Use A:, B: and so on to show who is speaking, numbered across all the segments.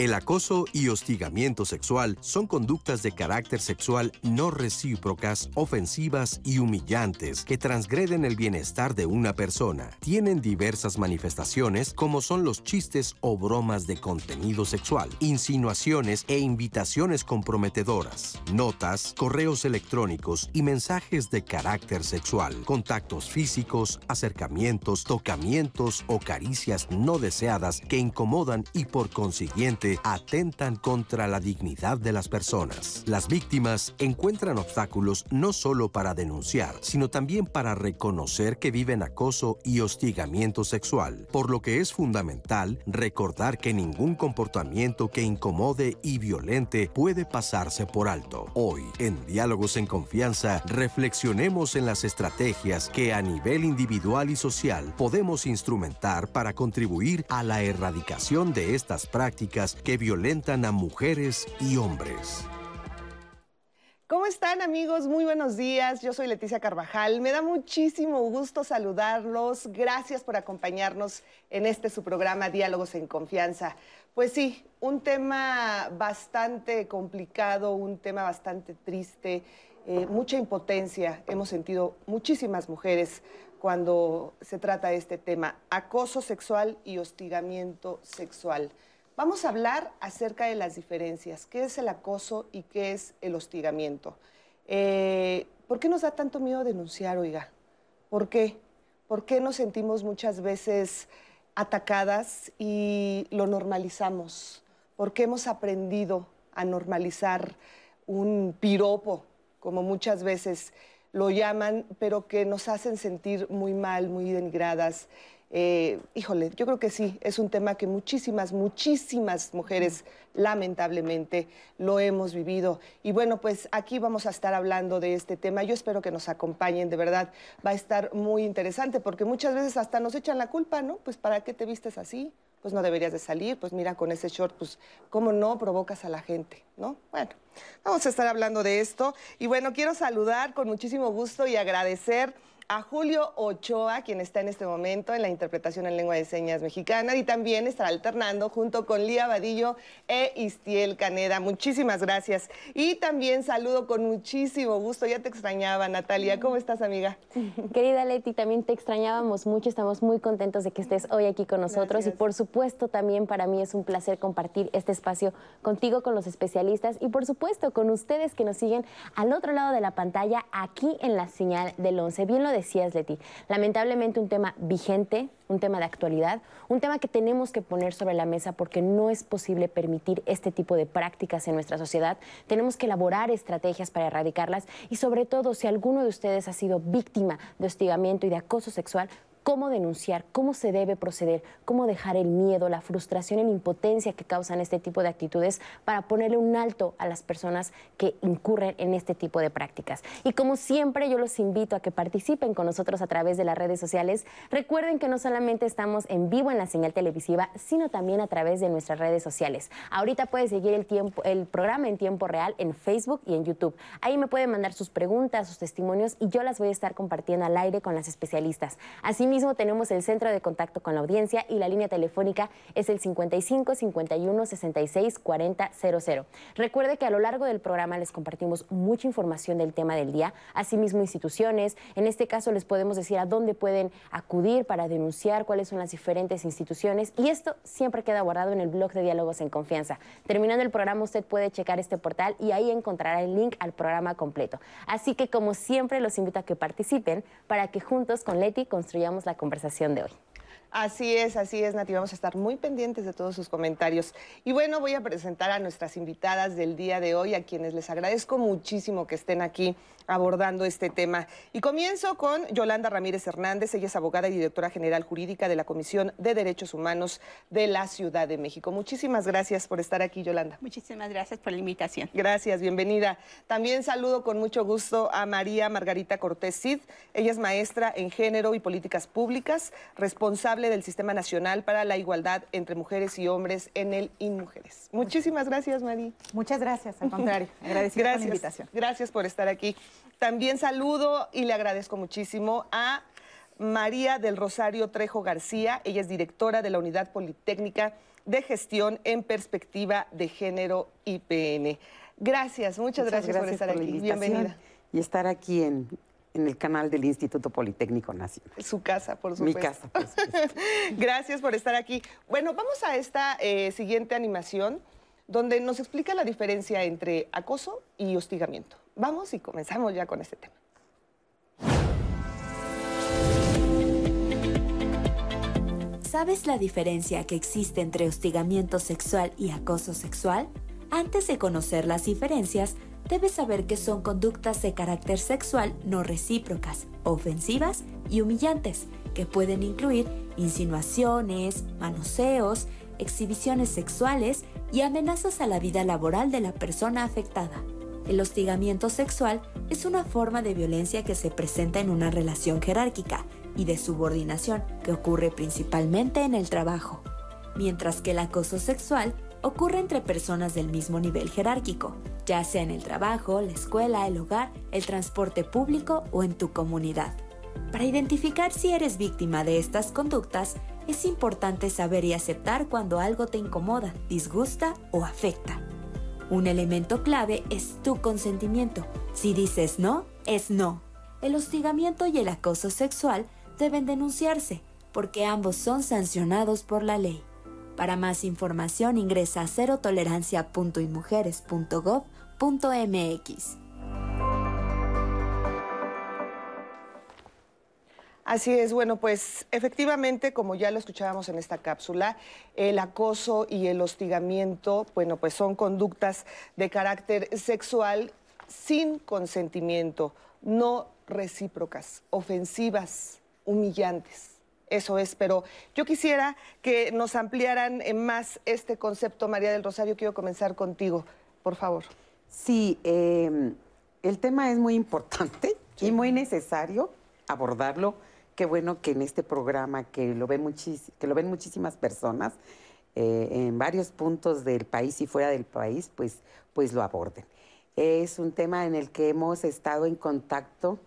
A: El acoso y hostigamiento sexual son conductas de carácter sexual no recíprocas, ofensivas y humillantes que transgreden el bienestar de una persona. Tienen diversas manifestaciones como son los chistes o bromas de contenido sexual, insinuaciones e invitaciones comprometedoras, notas, correos electrónicos y mensajes de carácter sexual, contactos físicos, acercamientos, tocamientos o caricias no deseadas que incomodan y por consiguiente atentan contra la dignidad de las personas. Las víctimas encuentran obstáculos no solo para denunciar, sino también para reconocer que viven acoso y hostigamiento sexual, por lo que es fundamental recordar que ningún comportamiento que incomode y violente puede pasarse por alto. Hoy, en Diálogos en Confianza, reflexionemos en las estrategias que a nivel individual y social podemos instrumentar para contribuir a la erradicación de estas prácticas que violentan a mujeres y hombres.
B: ¿Cómo están amigos? Muy buenos días. Yo soy Leticia Carvajal. Me da muchísimo gusto saludarlos. Gracias por acompañarnos en este su programa Diálogos en Confianza. Pues sí, un tema bastante complicado, un tema bastante triste, eh, mucha impotencia. Hemos sentido muchísimas mujeres cuando se trata de este tema, acoso sexual y hostigamiento sexual. Vamos a hablar acerca de las diferencias, qué es el acoso y qué es el hostigamiento. Eh, ¿Por qué nos da tanto miedo denunciar, oiga? ¿Por qué? ¿Por qué nos sentimos muchas veces atacadas y lo normalizamos? ¿Por qué hemos aprendido a normalizar un piropo, como muchas veces lo llaman, pero que nos hacen sentir muy mal, muy denigradas? Eh, híjole, yo creo que sí, es un tema que muchísimas, muchísimas mujeres lamentablemente lo hemos vivido. Y bueno, pues aquí vamos a estar hablando de este tema. Yo espero que nos acompañen, de verdad, va a estar muy interesante porque muchas veces hasta nos echan la culpa, ¿no? Pues ¿para qué te vistes así? Pues no deberías de salir, pues mira, con ese short, pues cómo no provocas a la gente, ¿no? Bueno, vamos a estar hablando de esto. Y bueno, quiero saludar con muchísimo gusto y agradecer a Julio Ochoa, quien está en este momento en la interpretación en lengua de señas mexicana y también estará alternando junto con Lía Vadillo e Istiel Caneda. Muchísimas gracias. Y también saludo con muchísimo gusto, ya te extrañaba Natalia. ¿Cómo estás, amiga?
C: Querida Leti, también te extrañábamos mucho, estamos muy contentos de que estés hoy aquí con nosotros y por supuesto también para mí es un placer compartir este espacio contigo, con los especialistas y por supuesto con ustedes que nos siguen al otro lado de la pantalla aquí en la señal del 11. Bien lo decías, Leti. Lamentablemente un tema vigente, un tema de actualidad, un tema que tenemos que poner sobre la mesa porque no es posible permitir este tipo de prácticas en nuestra sociedad. Tenemos que elaborar estrategias para erradicarlas y sobre todo si alguno de ustedes ha sido víctima de hostigamiento y de acoso sexual, cómo denunciar, cómo se debe proceder, cómo dejar el miedo, la frustración y la impotencia que causan este tipo de actitudes para ponerle un alto a las personas que incurren en este tipo de prácticas. Y como siempre, yo los invito a que participen con nosotros a través de las redes sociales. Recuerden que no solamente estamos en vivo en la señal televisiva, sino también a través de nuestras redes sociales. Ahorita puedes seguir el, tiempo, el programa en tiempo real en Facebook y en YouTube. Ahí me pueden mandar sus preguntas, sus testimonios y yo las voy a estar compartiendo al aire con las especialistas. Así mismo tenemos el centro de contacto con la audiencia y la línea telefónica es el 55 51 66 40 00. Recuerde que a lo largo del programa les compartimos mucha información del tema del día, asimismo instituciones, en este caso les podemos decir a dónde pueden acudir para denunciar cuáles son las diferentes instituciones y esto siempre queda guardado en el blog de Diálogos en Confianza. Terminando el programa usted puede checar este portal y ahí encontrará el link al programa completo. Así que como siempre los invito a que participen para que juntos con Leti construyamos la conversación de hoy.
B: Así es, así es, Nati. Vamos a estar muy pendientes de todos sus comentarios. Y bueno, voy a presentar a nuestras invitadas del día de hoy, a quienes les agradezco muchísimo que estén aquí abordando este tema. Y comienzo con Yolanda Ramírez Hernández. Ella es abogada y directora general jurídica de la Comisión de Derechos Humanos de la Ciudad de México. Muchísimas gracias por estar aquí, Yolanda.
D: Muchísimas gracias por la invitación.
B: Gracias, bienvenida. También saludo con mucho gusto a María Margarita Cortés Cid. Ella es maestra en género y políticas públicas, responsable del Sistema Nacional para la Igualdad entre Mujeres y Hombres en el INMUJERES. Muchísimas gracias, María.
D: Muchas gracias, al contrario. Agradecida por la invitación.
B: Gracias por estar aquí. También saludo y le agradezco muchísimo a María del Rosario Trejo García. Ella es directora de la Unidad Politécnica de gestión en perspectiva de género IPN. Gracias, muchas, gracias, por estar aquí. Bienvenida.
E: Y estar aquí en, el canal del Instituto Politécnico Nacional.
B: Su casa, por supuesto.
E: Mi casa, por
B: Gracias por estar aquí. Bueno, vamos a esta eh, siguiente animación donde nos explica la diferencia entre acoso y hostigamiento. Vamos y comenzamos ya con este tema.
F: ¿Sabes la diferencia que existe entre hostigamiento sexual y acoso sexual? Antes de conocer las diferencias, debes saber que son conductas de carácter sexual no recíprocas, ofensivas y humillantes, que pueden incluir insinuaciones, manoseos, exhibiciones sexuales y amenazas a la vida laboral de la persona afectada. El hostigamiento sexual es una forma de violencia que se presenta en una relación jerárquica y de subordinación que ocurre principalmente en el trabajo, mientras que el acoso sexual ocurre entre personas del mismo nivel jerárquico, ya sea en el trabajo, la escuela, el hogar, el transporte público o en tu comunidad. Para identificar si eres víctima de estas conductas, es importante saber y aceptar cuando algo te incomoda, disgusta o afecta. Un elemento clave es tu consentimiento. Si dices no, es no. El hostigamiento y el acoso sexual deben denunciarse, porque ambos son sancionados por la ley. Para más información ingresa a cerotolerancia.ymujeres.gov.mx.
B: Así es, bueno, pues efectivamente, como ya lo escuchábamos en esta cápsula, el acoso y el hostigamiento, bueno, pues son conductas de carácter sexual sin consentimiento, no recíprocas, ofensivas, humillantes. Eso es, pero yo quisiera que nos ampliaran más este concepto, María del Rosario. Quiero comenzar contigo, por favor.
E: Sí, em, el tema es muy importante y muy necesario abordarlo. Qué bueno que en este programa, que lo ven, que lo ven muchísimas personas eh, en varios puntos del país y fuera del país, pues, pues lo aborden. Es un tema en el que hemos estado en contacto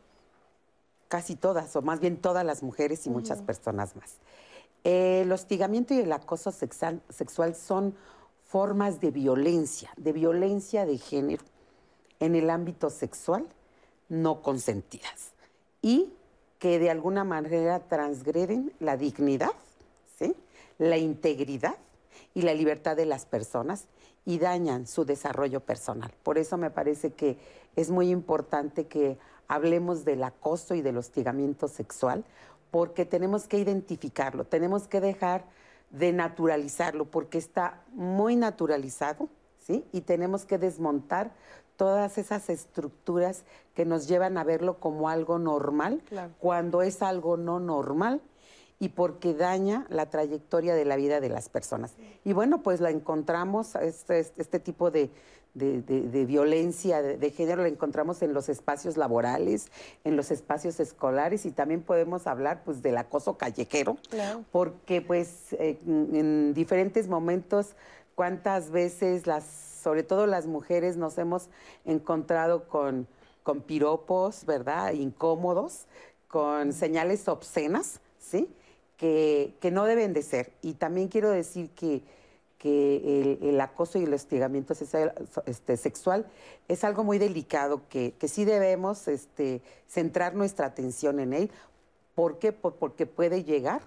E: casi todas, o más bien todas las mujeres y muchas personas más. el hostigamiento y el acoso sexual, sexual son formas de violencia, de violencia de género en el ámbito sexual no consentidas y que de alguna manera transgreden la dignidad, ¿sí? la integridad y la libertad de las personas y dañan su desarrollo personal. Por eso me parece que es muy importante que hablemos del acoso y del hostigamiento sexual, porque tenemos que identificarlo, tenemos que dejar de naturalizarlo, porque está muy naturalizado, ¿sí? Y tenemos que desmontar todas esas estructuras que nos llevan a verlo como algo normal, cuando es algo no normal y porque daña la trayectoria de la vida de las personas. Y bueno, pues la encontramos, este, este tipo de, de, violencia de, género la encontramos en los espacios laborales, en los espacios escolares y también podemos hablar pues del acoso callejero, porque pues eh, en diferentes momentos cuántas veces las, sobre todo las mujeres nos hemos encontrado con, con piropos, ¿verdad? Incómodos, con señales obscenas, ¿sí? Que, que no deben de ser. Y también quiero decir que que el, acoso y el hostigamiento este, sexual es algo muy delicado que, sí debemos este, centrar nuestra atención en él. ¿Por qué? porque puede llegar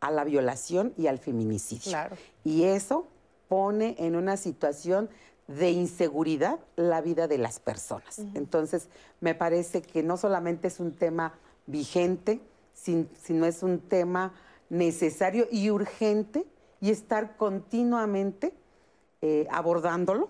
E: a la violación y al feminicidio. Y eso pone en una situación de inseguridad la vida de las personas. Entonces, me parece que no solamente es un tema vigente, sino es un tema necesario y urgente y estar continuamente eh, abordándolo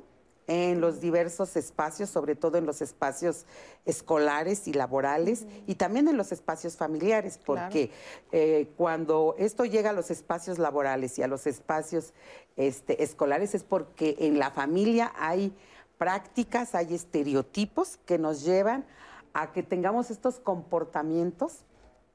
E: en los diversos espacios, sobre todo en los espacios escolares y laborales y también en los espacios familiares, porque eh, cuando esto llega a los espacios laborales y a los espacios este, escolares es porque en la familia hay prácticas, hay estereotipos que nos llevan a que tengamos estos comportamientos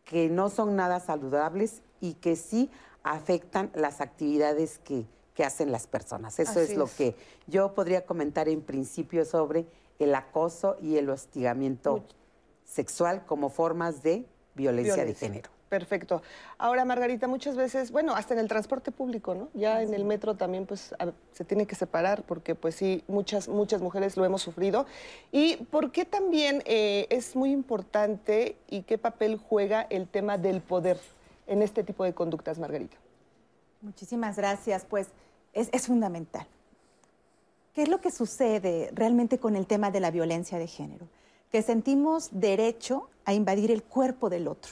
E: que no son nada saludables y que sí afectan las actividades que, hacen las personas. Eso es lo que yo podría comentar en principio sobre el acoso y el hostigamiento sexual como formas de violencia, de género.
B: Perfecto. Ahora, Margarita, muchas veces, bueno, hasta en el transporte público, ¿no? Ya en el metro también, pues, se tiene que separar porque, pues sí, muchas, muchas mujeres lo hemos sufrido. ¿Y por qué también eh, es muy importante y qué papel juega el tema del poder en este tipo de conductas, Margarita?
D: Muchísimas gracias. Pues es, fundamental. ¿Qué es lo que sucede realmente con el tema de la violencia de género? Que sentimos derecho a invadir el cuerpo del otro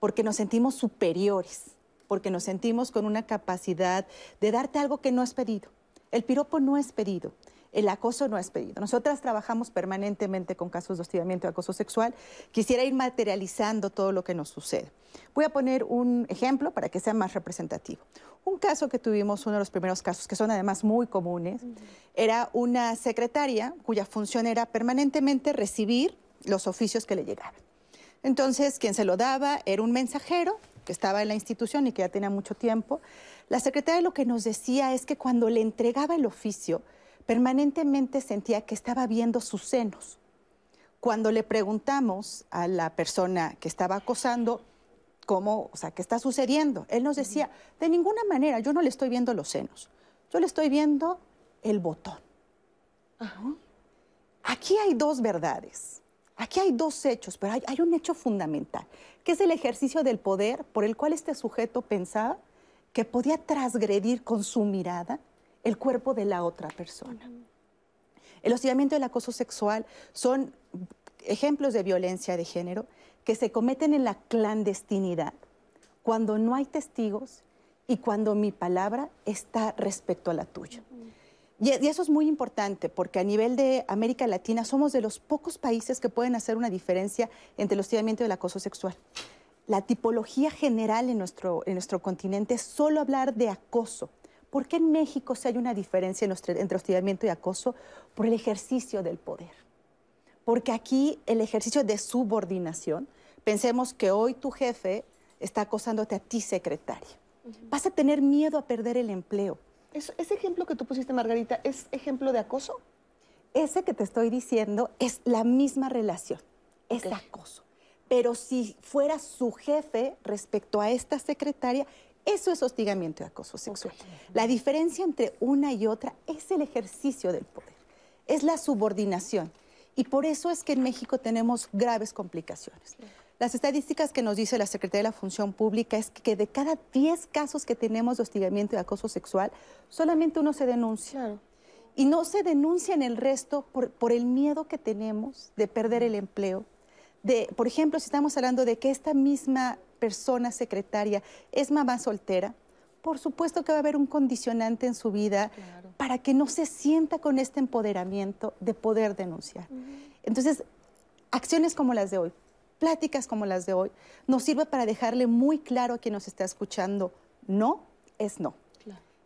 D: porque nos sentimos superiores, porque nos sentimos con una capacidad de darte algo que no es pedido. El piropo no es pedido. El acoso no es pedido. Nosotras trabajamos permanentemente con casos de hostigamiento y acoso sexual. Quisiera ir materializando todo lo que nos sucede. Voy a poner un ejemplo para que sea más representativo. Un caso que tuvimos, uno de los primeros casos, que son además muy comunes, era una secretaria cuya función era permanentemente recibir los oficios que le llegaban. Entonces, quien se lo daba era un mensajero que estaba en la institución y que ya tenía mucho tiempo. La secretaria lo que nos decía es que cuando le entregaba el oficio, permanentemente sentía que estaba viendo sus senos. Cuando le preguntamos a la persona que estaba acosando cómo, o sea, qué está sucediendo, él nos decía, de ninguna manera, yo no le estoy viendo los senos, yo le estoy viendo el botón. Aquí hay dos verdades. Aquí hay dos hechos, pero hay, un hecho fundamental, que es el ejercicio del poder por el cual este sujeto pensaba que podía transgredir con su mirada el cuerpo de la otra persona. El hostigamiento y el acoso sexual son ejemplos de violencia de género que se cometen en la clandestinidad, cuando no hay testigos y cuando mi palabra está respecto a la tuya. Y, eso es muy importante porque a nivel de América Latina somos de los pocos países que pueden hacer una diferencia entre el hostigamiento y el acoso sexual. La tipología general en nuestro, en nuestro continente es solo hablar de acoso. ¿Por qué en México se hay una diferencia entre hostigamiento y acoso? Por el ejercicio del poder. Porque aquí el ejercicio de subordinación, pensemos que hoy tu jefe está acosándote a ti, secretaria. Vas a tener miedo a perder el empleo
B: ese ejemplo que tú pusiste, Margarita, ¿es ejemplo de acoso?
D: Ese que te estoy diciendo es la misma relación, es acoso. Pero si fuera su jefe respecto a esta secretaria, eso es hostigamiento y acoso sexual. La diferencia entre una y otra es el ejercicio del poder, es la subordinación. Y por eso es que en México tenemos graves complicaciones. Las estadísticas que nos dice la Secretaría de la Función Pública es que de cada 10 casos que tenemos de hostigamiento y acoso sexual, solamente uno se denuncia. Y no se denuncia en el resto por, el miedo que tenemos de perder el empleo. De, por ejemplo, si estamos hablando de que esta misma persona secretaria es mamá soltera, por supuesto que va a haber un condicionante en su vida para que no se sienta con este empoderamiento de poder denunciar. Entonces, acciones como las de hoy, pláticas como las de hoy nos sirve para dejarle muy claro a quien nos está escuchando, no es no.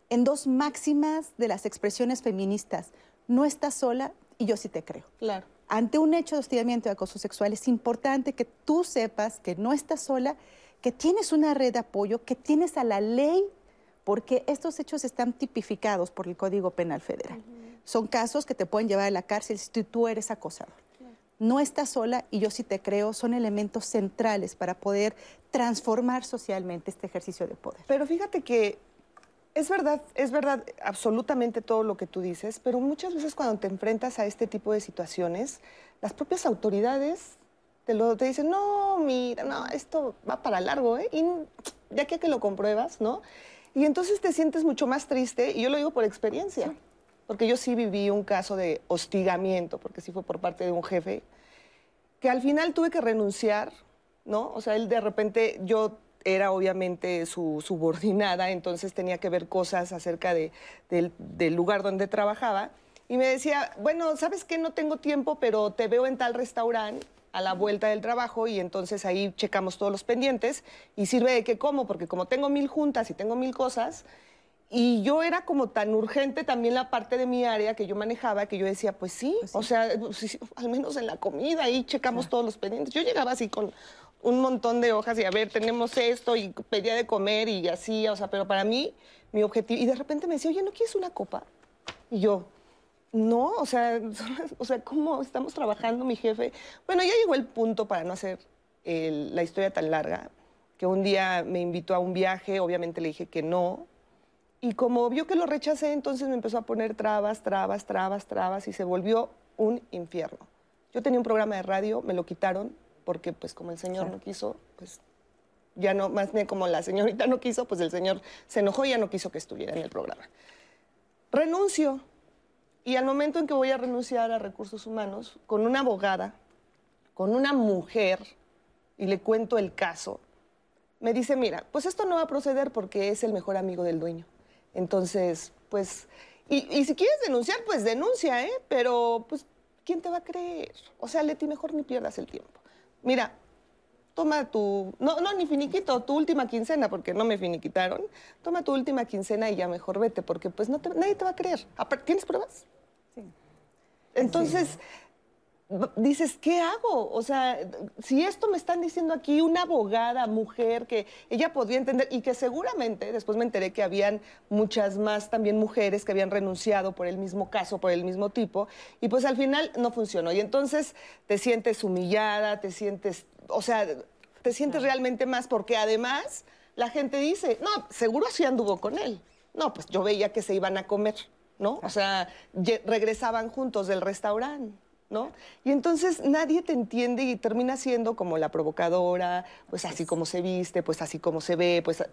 D: En dos máximas de las expresiones feministas, no estás sola y yo sí te creo.
B: Claro.
D: Ante un hecho de hostigamiento y acoso sexual es importante que tú sepas que no estás sola, que tienes una red de apoyo, que tienes a la ley, porque estos hechos están tipificados por el Código Penal Federal. Son casos que te pueden llevar a la cárcel si tú eres acosador no estás sola y yo sí te creo, son elementos centrales para poder transformar socialmente este ejercicio de poder.
B: Pero fíjate que es verdad, es verdad absolutamente todo lo que tú dices, pero muchas veces cuando te enfrentas a este tipo de situaciones, las propias autoridades te, lo, te dicen, no, mira, no, esto va para largo, ¿eh? Y ya que, que lo compruebas, ¿no? Y entonces te sientes mucho más triste, y yo lo digo por experiencia porque yo sí viví un caso de hostigamiento, porque sí fue por parte de un jefe, que al final tuve que renunciar, ¿no? O sea, él de repente, yo era obviamente su subordinada, entonces tenía que ver cosas acerca de, del, del lugar donde trabajaba. Y me decía, bueno, ¿sabes qué? No tengo tiempo, pero te veo en tal restaurante a la vuelta del trabajo y entonces ahí checamos todos los pendientes y sirve de que como, porque como tengo mil juntas y tengo mil cosas, y yo era como tan urgente también la parte de mi área que yo manejaba que yo decía, pues sí, pues o sea, pues al menos en la comida ahí checamos todos los pendientes. Yo llegaba así con un montón de hojas y a ver, tenemos esto y pedía de comer y así, o sea, pero para mí, mi objetivo, y de repente me decía, oye, ¿no quieres una copa? Y yo, no, o sea, o sea, ¿cómo estamos trabajando mi jefe? Bueno, ya llegó el punto para no hacer la historia tan larga que un día me invitó a un viaje, obviamente le dije que no. Y como vio que lo rechacé, entonces me empezó a poner trabas, trabas, trabas, trabas y se volvió un infierno. Yo tenía un programa de radio, me lo quitaron porque pues como el señor no quiso, pues ya no, más bien como la señorita no quiso, pues el señor se enojó y ya no quiso que estuviera en el programa. Renuncio. Y al momento en que voy a renunciar a recursos humanos, con una abogada, con una mujer, y le cuento el caso, me dice, mira, pues esto no va a proceder porque es el mejor amigo del dueño. Entonces, pues, y, si quieres denunciar, pues denuncia, ¿eh? Pero, pues, ¿quién te va a creer? O sea, Leti, mejor ni pierdas el tiempo. Mira, toma tu, no, no, ni finiquito, tu última quincena, porque no me finiquitaron, toma tu última quincena y ya mejor vete, porque pues no nadie te va a creer. ¿Tienes pruebas? Sí. Entonces, dices, ¿qué hago? O sea, si esto me están diciendo aquí una abogada, mujer, que ella podría entender y que seguramente, después me enteré que habían muchas más también mujeres que habían renunciado por el mismo caso, por el mismo tipo, y pues al final no funcionó. Y entonces te sientes humillada, te sientes, o sea, te sientes realmente más porque además la gente dice, no, seguro sí anduvo con él. No, pues yo veía que se iban a comer, ¿no? O sea, regresaban juntos del restaurante. ¿No? Y entonces nadie te entiende y termina siendo como la provocadora, pues así como se viste, pues así como se ve, pues...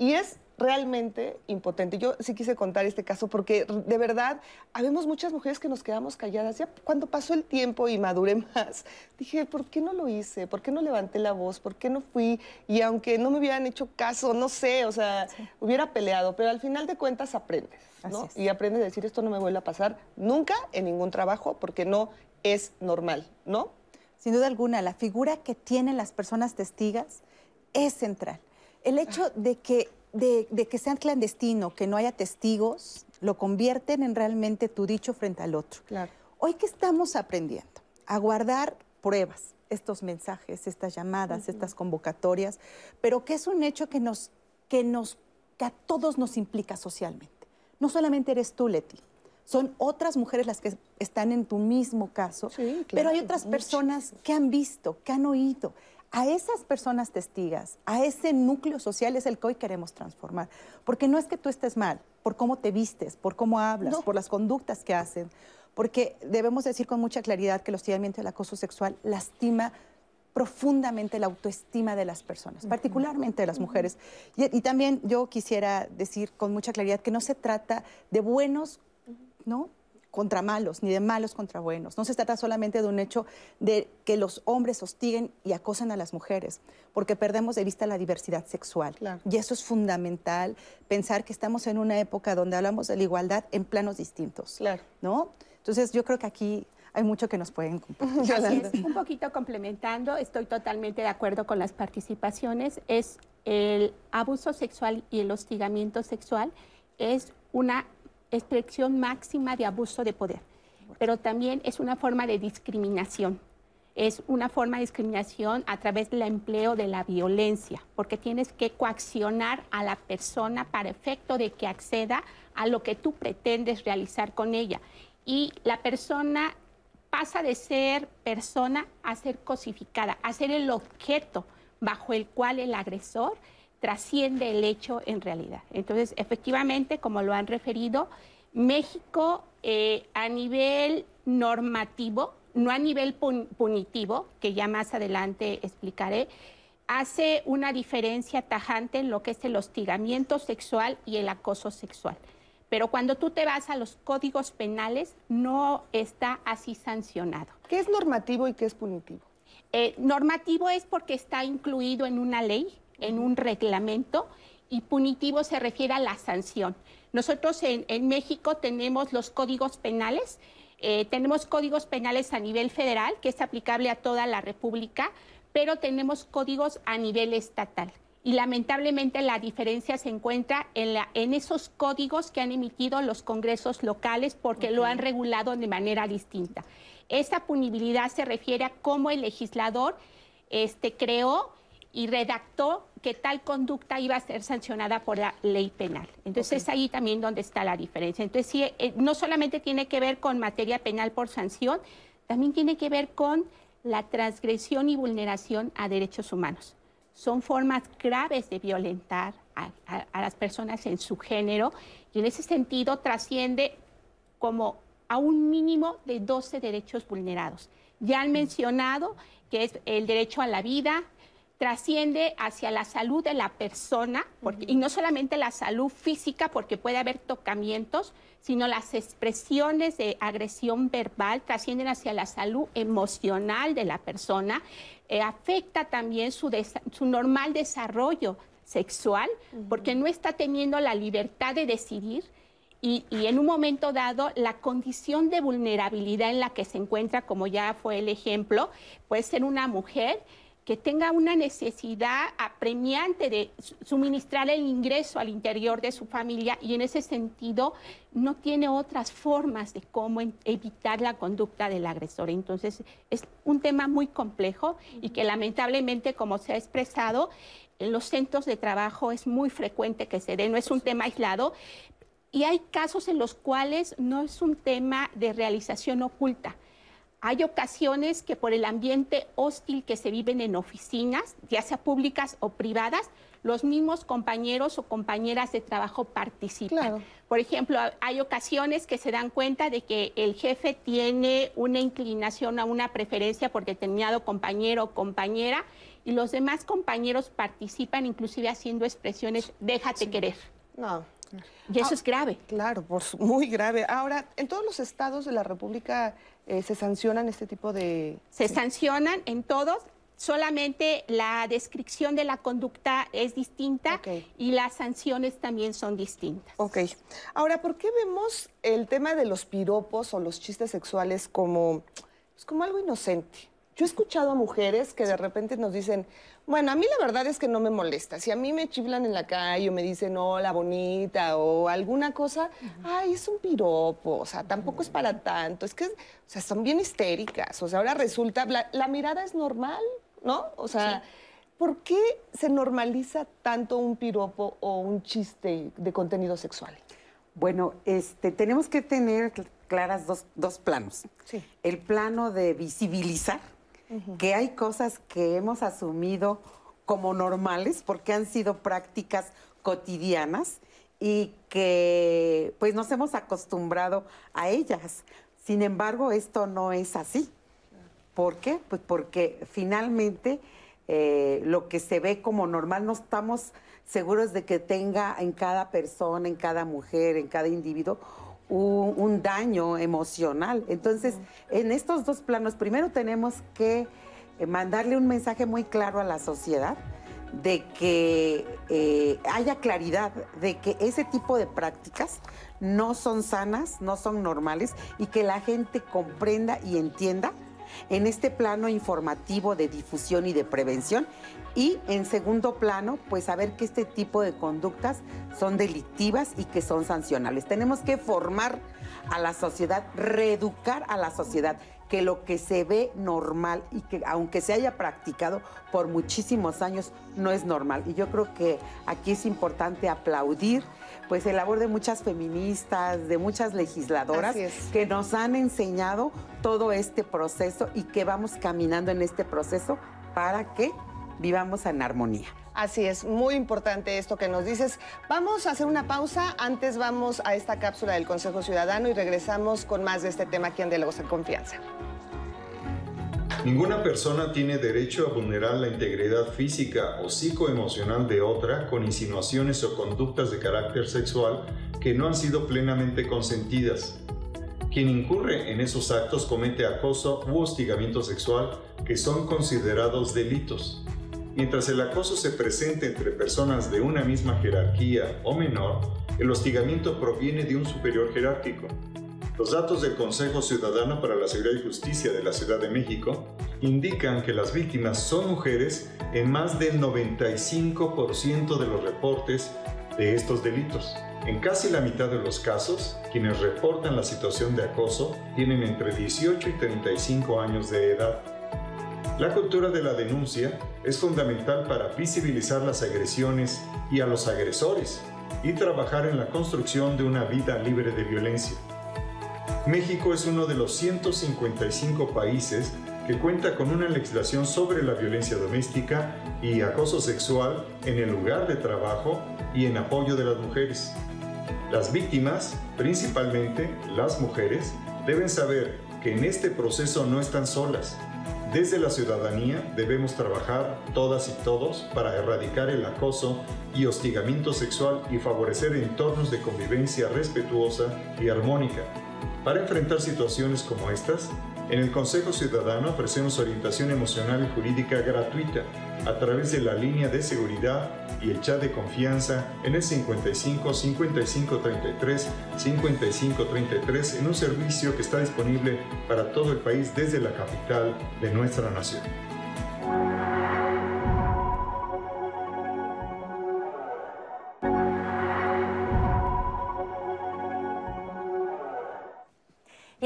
B: Y es realmente impotente. Yo sí quise contar este caso porque de verdad habemos muchas mujeres que nos quedamos calladas. Ya cuando pasó el tiempo y maduré más, dije, ¿por qué no lo hice? ¿Por qué no levanté la voz? ¿Por qué no fui? Y aunque no me hubieran hecho caso, no sé, o sea, hubiera peleado, pero al final de cuentas aprendes, ¿no? Y aprendes a decir, esto no me vuelve a pasar nunca en ningún trabajo porque no es normal, ¿no?
D: Sin duda alguna, la figura que tienen las personas testigas es central. El hecho de que, de, que sean clandestino, que no haya testigos, lo convierten en realmente tu dicho frente al otro.
B: Claro.
D: Hoy que estamos aprendiendo a guardar pruebas, estos mensajes, estas llamadas, estas convocatorias, pero que es un hecho que nos, que nos, que a todos nos implica socialmente. No solamente eres tú, Leti, son otras mujeres las que están en tu mismo caso, pero hay otras personas que han visto, que han oído. A esas personas testigas, a ese núcleo social es el que hoy queremos transformar. Porque no es que tú estés mal, por cómo te vistes, por cómo hablas, por las conductas que hacen. Porque debemos decir con mucha claridad que el hostigamiento y el acoso sexual lastima profundamente la autoestima de las personas, particularmente de las mujeres. Y, y, también yo quisiera decir con mucha claridad que no se trata de buenos ¿no? contra malos, ni de malos contra buenos. No se trata solamente de un hecho de que los hombres hostiguen y acosen a las mujeres, porque perdemos de vista la diversidad sexual. Y eso es fundamental, pensar que estamos en una época donde hablamos de la igualdad en planos distintos.
B: Claro.
D: ¿no? Entonces yo creo que aquí hay mucho que nos pueden
G: compartir. un poquito complementando, estoy totalmente de acuerdo con las participaciones, es el abuso sexual y el hostigamiento sexual es una expresión máxima de abuso de poder, pero también es una forma de discriminación. Es una forma de discriminación a través del empleo de la violencia, porque tienes que coaccionar a la persona para efecto de que acceda a lo que tú pretendes realizar con ella. Y la persona pasa de ser persona a ser cosificada, a ser el objeto bajo el cual el agresor trasciende el hecho en realidad. Entonces, efectivamente, como lo han referido, México eh, a nivel normativo, no a nivel punitivo, que ya más adelante explicaré, hace una diferencia tajante en lo que es el hostigamiento sexual y el acoso sexual. Pero cuando tú te vas a los códigos penales, no está así sancionado.
B: ¿Qué es normativo y qué es punitivo?
G: Eh, normativo es porque está incluido en una ley, en un reglamento y punitivo se refiere a la sanción. Nosotros en, México tenemos los códigos penales, eh, tenemos códigos penales a nivel federal, que es aplicable a toda la República, pero tenemos códigos a nivel estatal. Y lamentablemente la diferencia se encuentra en, la, en esos códigos que han emitido los congresos locales porque lo han regulado de manera distinta. Esa punibilidad se refiere a cómo el legislador este, creó y redactó que tal conducta iba a ser sancionada por la ley penal. Entonces es ahí también donde está la diferencia. Entonces sí, eh, no solamente tiene que ver con materia penal por sanción, también tiene que ver con la transgresión y vulneración a derechos humanos. son formas graves de violentar a, las personas en su género y en ese sentido trasciende como a un mínimo de 12 derechos vulnerados. Ya han mencionado que es el derecho a la vida, trasciende hacia la salud de la persona, y no solamente la salud física, porque puede haber tocamientos, sino las expresiones de agresión verbal trascienden hacia la salud emocional de la persona, eh, afecta también su, su normal desarrollo sexual, porque no está teniendo la libertad de decidir. Y, y, en un momento dado, la condición de vulnerabilidad en la que se encuentra, como ya fue el ejemplo, puede ser una mujer que tenga una necesidad apremiante de suministrar el ingreso al interior de su familia y en ese sentido no tiene otras formas de cómo evitar la conducta del agresor. Entonces es un tema muy complejo y que lamentablemente, como se ha expresado, en los centros de trabajo es muy frecuente que se dé, no es un tema aislado. Y hay casos en los cuales no es un tema de realización oculta, hay ocasiones que por el ambiente hostil que se viven en oficinas, ya sea públicas o privadas, los mismos compañeros o compañeras de trabajo participan. Por ejemplo, hay ocasiones que se dan cuenta de que el jefe tiene una inclinación a una preferencia por determinado compañero o compañera y los demás compañeros participan inclusive haciendo expresiones déjate querer. No. Y eso ah, es grave.
B: Claro, por muy grave. Ahora, en todos los estados de la República eh, se sancionan este tipo de...
G: Se sancionan en todos, solamente la descripción de la conducta es distinta y las sanciones también son distintas.
B: Ok. Ahora, ¿por qué vemos el tema de los piropos o los chistes sexuales como, pues, como algo inocente? Yo he escuchado a mujeres que de repente nos dicen, bueno, a mí la verdad es que no me molesta. Si a mí me chiflan en la calle o me dicen hola bonita o alguna cosa, ay, es un piropo, o sea, tampoco es para tanto. Es que, o sea, son bien histéricas. O sea, ahora resulta, la, mirada es normal, ¿no? O sea, ¿por qué se normaliza tanto un piropo o un chiste de contenido sexual?
E: Bueno, este, tenemos que tener claras dos, dos planos. Sí. El plano de visibilizar que hay cosas que hemos asumido como normales porque han sido prácticas cotidianas y que pues nos hemos acostumbrado a ellas. Sin embargo, esto no es así. ¿Por qué? Pues porque finalmente eh, lo que se ve como normal no estamos seguros de que tenga en cada persona, en cada mujer, en cada individuo un, daño emocional. Entonces, en estos dos planos, primero tenemos que eh, mandarle un mensaje muy claro a la sociedad de que eh, haya claridad de que ese tipo de prácticas no son sanas, no son normales y que la gente comprenda y entienda en este plano informativo de difusión y de prevención y en segundo plano, pues saber que este tipo de conductas son delictivas y que son sancionables. Tenemos que formar a la sociedad, reeducar a la sociedad que lo que se ve normal y que aunque se haya practicado por muchísimos años no es normal. Y yo creo que aquí es importante aplaudir pues el labor de muchas feministas, de muchas legisladoras que nos han enseñado todo este proceso y que vamos caminando en este proceso para que vivamos en armonía.
B: Así es, muy importante esto que nos dices. Vamos a hacer una pausa, antes vamos a esta cápsula del Consejo Ciudadano y regresamos con más de este tema aquí en Diálogos en Confianza.
H: Ninguna persona tiene derecho a vulnerar la integridad física o psicoemocional de otra con insinuaciones o conductas de carácter sexual que no han sido plenamente consentidas. Quien incurre en esos actos comete acoso u hostigamiento sexual que son considerados delitos. Mientras el acoso se presente entre personas de una misma jerarquía o menor, el hostigamiento proviene de un superior jerárquico. Los datos del Consejo Ciudadano para la Seguridad y Justicia de la Ciudad de México indican que las víctimas son mujeres en más del 95% de los reportes de estos delitos. En casi la mitad de los casos, quienes reportan la situación de acoso tienen entre 18 y 35 años de edad. La cultura de la denuncia es fundamental para visibilizar las agresiones y a los agresores y trabajar en la construcción de una vida libre de violencia. México es uno de los 155 países que cuenta con una legislación sobre la violencia doméstica y acoso sexual en el lugar de trabajo y en apoyo de las mujeres. Las víctimas, principalmente las mujeres, deben saber que en este proceso no están solas. Desde la ciudadanía debemos trabajar todas y todos para erradicar el acoso y hostigamiento sexual y favorecer entornos de convivencia respetuosa y armónica. Para enfrentar situaciones como estas, en el Consejo Ciudadano ofrecemos orientación emocional y jurídica gratuita a través de la línea de seguridad y el chat de confianza en el 55 55 33 55 33 en un servicio que está disponible para todo el país desde la capital de nuestra nación.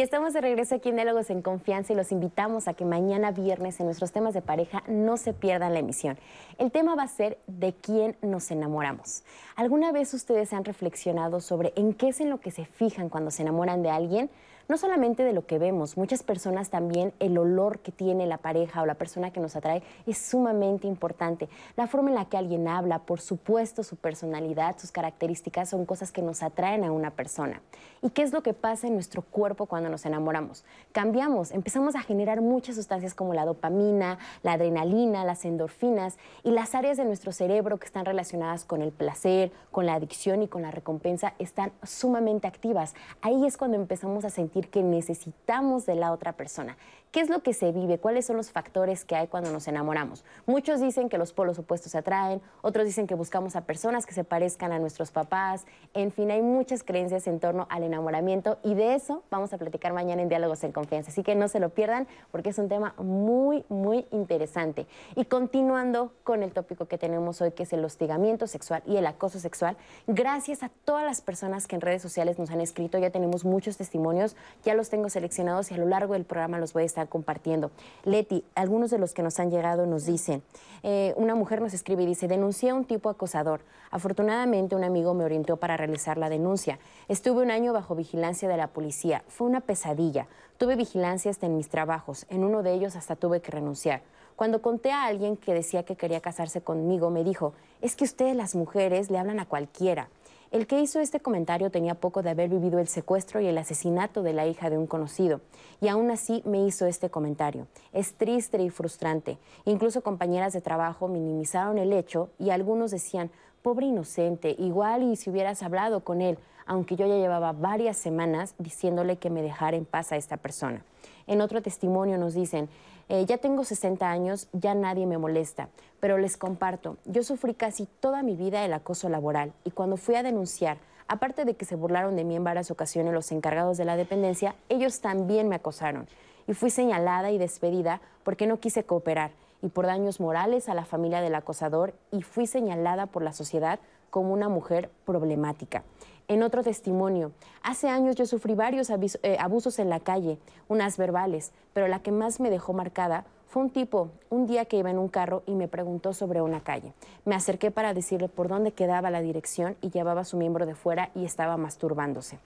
C: Estamos de regreso aquí en Diálogos en Confianza y los invitamos a que mañana viernes en nuestros temas de pareja no se pierdan la emisión. El tema va a ser de quién nos enamoramos. ¿Alguna vez ustedes han reflexionado sobre en qué es en lo que se fijan cuando se enamoran de alguien? No solamente de lo que vemos, muchas personas también el olor que tiene la pareja o la persona que nos atrae es sumamente importante. La forma en la que alguien habla, por supuesto, su personalidad, sus características son cosas que nos atraen a una persona. ¿Y qué es lo que pasa en nuestro cuerpo cuando nos enamoramos? Cambiamos, empezamos a generar muchas sustancias como la dopamina, la adrenalina, las endorfinas y las áreas de nuestro cerebro que están relacionadas con el placer, con la adicción y con la recompensa están sumamente activas. Ahí es cuando empezamos a sentir que necesitamos de la otra persona. ¿Qué es lo que se vive? ¿Cuáles son los factores que hay cuando nos enamoramos? Muchos dicen que los polos opuestos se atraen, otros dicen que buscamos a personas que se parezcan a nuestros papás. En fin, hay muchas creencias en torno al enamoramiento y de eso vamos a platicar mañana en Diálogos en Confianza. Así que no se lo pierdan porque es un tema muy, muy interesante. Y continuando con el tópico que tenemos hoy, que es el hostigamiento sexual y el acoso sexual, gracias a todas las personas que en redes sociales nos han escrito, ya tenemos muchos testimonios, ya los tengo seleccionados y a lo largo del programa los voy a estar compartiendo. Leti, algunos de los que nos han llegado nos dicen, eh, una mujer nos escribe y dice, denuncié a un tipo acosador. Afortunadamente un amigo me orientó para realizar la denuncia. Estuve un año bajo vigilancia de la policía. Fue una pesadilla. Tuve vigilancia hasta en mis trabajos. En uno de ellos hasta tuve que renunciar. Cuando conté a alguien que decía que quería casarse conmigo, me dijo, es que ustedes las mujeres le hablan a cualquiera. El que hizo este comentario tenía poco de haber vivido el secuestro y el asesinato de la hija de un conocido, y aún así me hizo este comentario. Es triste y frustrante. Incluso compañeras de trabajo minimizaron el hecho y algunos decían, pobre inocente, igual y si hubieras hablado con él, aunque yo ya llevaba varias semanas diciéndole que me dejara en paz a esta persona. En otro testimonio nos dicen, eh, ya tengo 60 años, ya nadie me molesta, pero les comparto, yo sufrí casi toda mi vida el acoso laboral y cuando fui a denunciar, aparte de que se burlaron de mí en varias ocasiones los encargados de la dependencia, ellos también me acosaron y fui señalada y despedida porque no quise cooperar y por daños morales a la familia del acosador y fui señalada por la sociedad como una mujer problemática. En otro testimonio, hace años yo sufrí varios eh, abusos en la calle, unas verbales, pero la que más me dejó marcada fue un tipo, un día que iba en un carro y me preguntó sobre una calle. Me acerqué para decirle por dónde quedaba la dirección y llevaba su miembro de fuera y estaba masturbándose.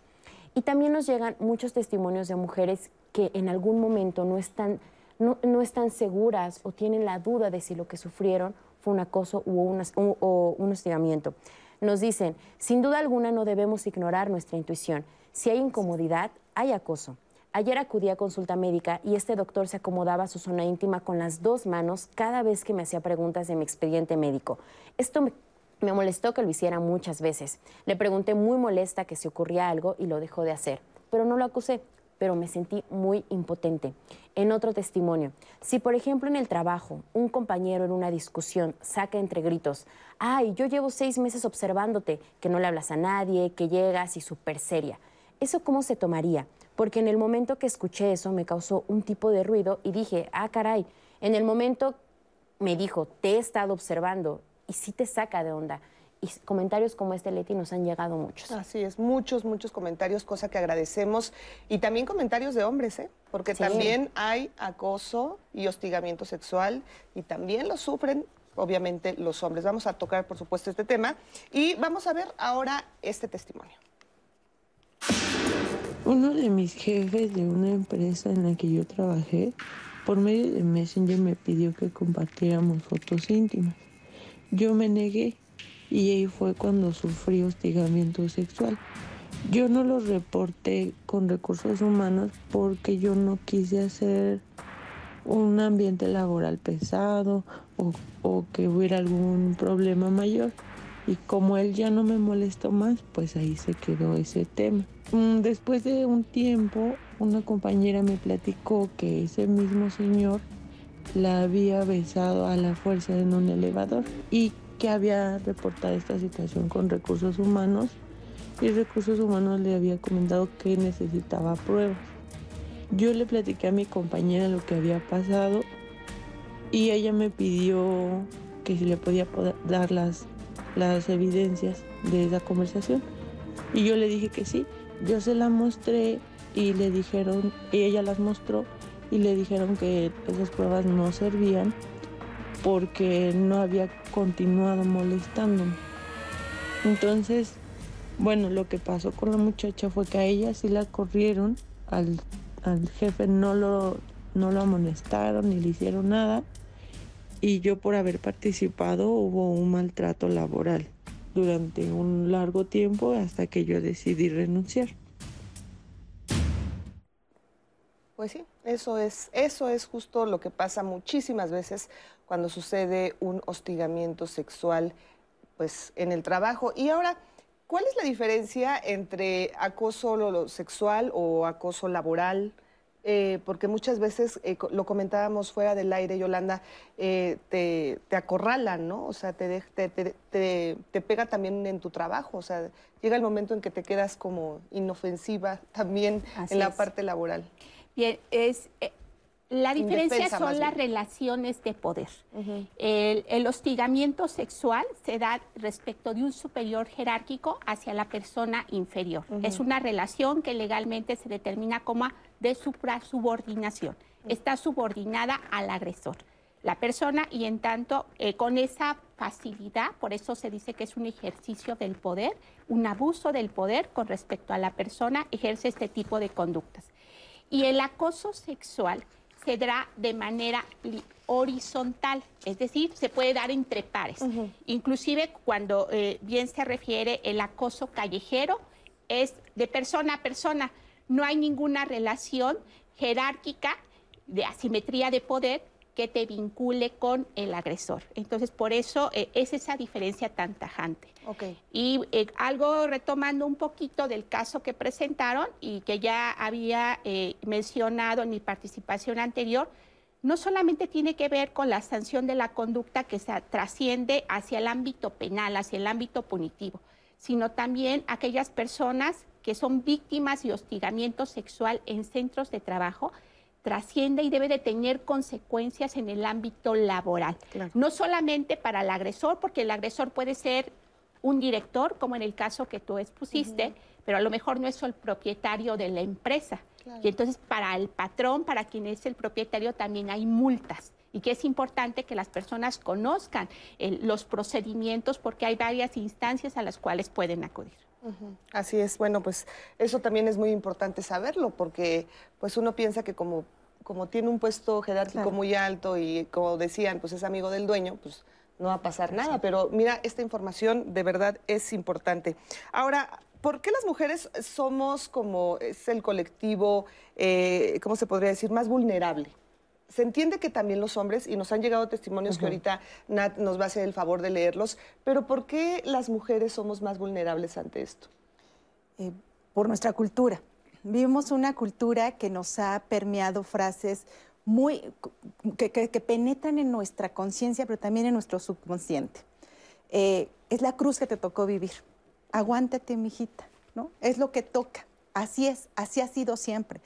C: Y también nos llegan muchos testimonios de mujeres que en algún momento no están, no, están seguras o tienen la duda de si lo que sufrieron fue un acoso un, o un hostigamiento. Nos dicen, sin duda alguna no debemos ignorar nuestra intuición. Si hay incomodidad, hay acoso. Ayer acudí a consulta médica y este doctor se acomodaba su zona íntima con las dos manos cada vez que me hacía preguntas de mi expediente médico. Esto me, me molestó que lo hiciera muchas veces. Le pregunté muy molesta que si ocurría algo y lo dejó de hacer, pero no lo acusé pero me sentí muy impotente. En otro testimonio, si por ejemplo en el trabajo un compañero en una discusión saca entre gritos, ay, yo llevo seis meses observándote, que no le hablas a nadie, que llegas y súper seria, ¿eso cómo se tomaría? Porque en el momento que escuché eso me causó un tipo de ruido y dije, ah, caray, en el momento me dijo, te he estado observando y sí te saca de onda y comentarios como este, Leti, nos han llegado muchos.
B: Así es, muchos, muchos comentarios, cosa que agradecemos. Y también comentarios de hombres, ¿eh? Porque también hay acoso y hostigamiento sexual y también lo sufren, obviamente, los hombres. Vamos a tocar, por supuesto, este tema y vamos a ver ahora este testimonio.
I: Uno de mis jefes de una empresa en la que yo trabajé por medio de Messenger me pidió que compartiéramos fotos íntimas. Yo me negué y ahí fue cuando sufrí hostigamiento sexual. Yo no lo reporté con recursos humanos porque yo no quise hacer un ambiente laboral pesado o, o, que hubiera algún problema mayor. Y como él ya no me molestó más, pues ahí se quedó ese tema. Mm, después de un tiempo, una compañera me platicó que ese mismo señor la había besado a la fuerza en un elevador y que había reportado esta situación con recursos humanos y recursos humanos le había comentado que necesitaba pruebas. Yo le platiqué a mi compañera lo que había pasado y ella me pidió que si le podía dar las, las evidencias de esa conversación. Y yo le dije que sí. Yo se la mostré y le dijeron, y ella las mostró y le dijeron que esas pruebas no servían porque no había continuado molestándome. Entonces, bueno, lo que pasó con la muchacha fue que a ella sí la corrieron, al, jefe no lo, no lo amonestaron ni le hicieron nada y yo por haber participado hubo un maltrato laboral durante un largo tiempo hasta que yo decidí renunciar.
B: Pues sí, eso es, eso es justo lo que pasa muchísimas veces cuando sucede un hostigamiento sexual pues, en el trabajo. Y ahora, ¿cuál es la diferencia entre acoso sexual o acoso laboral? Eh, porque muchas veces, eh, lo comentábamos fuera del aire, Yolanda, eh, te, acorralan, ¿no? O sea, te, te, pega también en tu trabajo, o sea, llega el momento en que te quedas como inofensiva también en la parte laboral.
G: Bien, es, eh, la diferencia son las relaciones de poder. el, hostigamiento sexual se da respecto de un superior jerárquico hacia la persona inferior. Es una relación que legalmente se determina como de suprasubordinación. Está subordinada al agresor. La persona y en tanto eh, con esa facilidad, por eso se dice que es un ejercicio del poder, un abuso del poder con respecto a la persona, ejerce este tipo de conductas. Y el acoso sexual se da de manera horizontal, es decir, se puede dar entre pares. Inclusive cuando eh, bien se refiere el acoso callejero, es de persona a persona. No hay ninguna relación jerárquica de asimetría de poder que te vincule con el agresor. Entonces, por eso eh, es esa diferencia tan tajante.
B: Okay.
G: Y eh, algo retomando un poquito del caso que presentaron y que ya había eh, mencionado en mi participación anterior, no solamente tiene que ver con la sanción de la conducta que se trasciende hacia el ámbito penal, hacia el ámbito punitivo, sino también aquellas personas que son víctimas de hostigamiento sexual en centros de trabajo, trasciende y debe de tener consecuencias en el ámbito laboral. No solamente para el agresor, porque el agresor puede ser un director, como en el caso que tú expusiste, pero a lo mejor no es el propietario de la empresa. Y entonces para el patrón, para quien es el propietario, también hay multas. Y que es importante que las personas conozcan los procedimientos porque hay varias instancias a las cuales pueden acudir.
B: Así es, bueno, pues eso también es muy importante saberlo porque pues uno piensa que como, como tiene un puesto jerárquico muy alto y como decían, pues es amigo del dueño, pues no va a pasar nada, pero mira, esta información de verdad es importante. Ahora, ¿por qué las mujeres somos como es el colectivo, eh, ¿cómo se podría decir?, más vulnerable? Se entiende que también los hombres, y nos han llegado testimonios que ahorita Nat nos va a hacer el favor de leerlos, pero ¿por qué las mujeres somos más vulnerables ante esto?
D: Eh, por nuestra cultura. Vivimos una cultura que nos ha permeado frases muy que, penetran en nuestra conciencia, pero también en nuestro subconsciente. Eh, es la cruz que te tocó vivir. Aguántate, mijita, ¿no? Es lo que toca. Así es, así ha sido siempre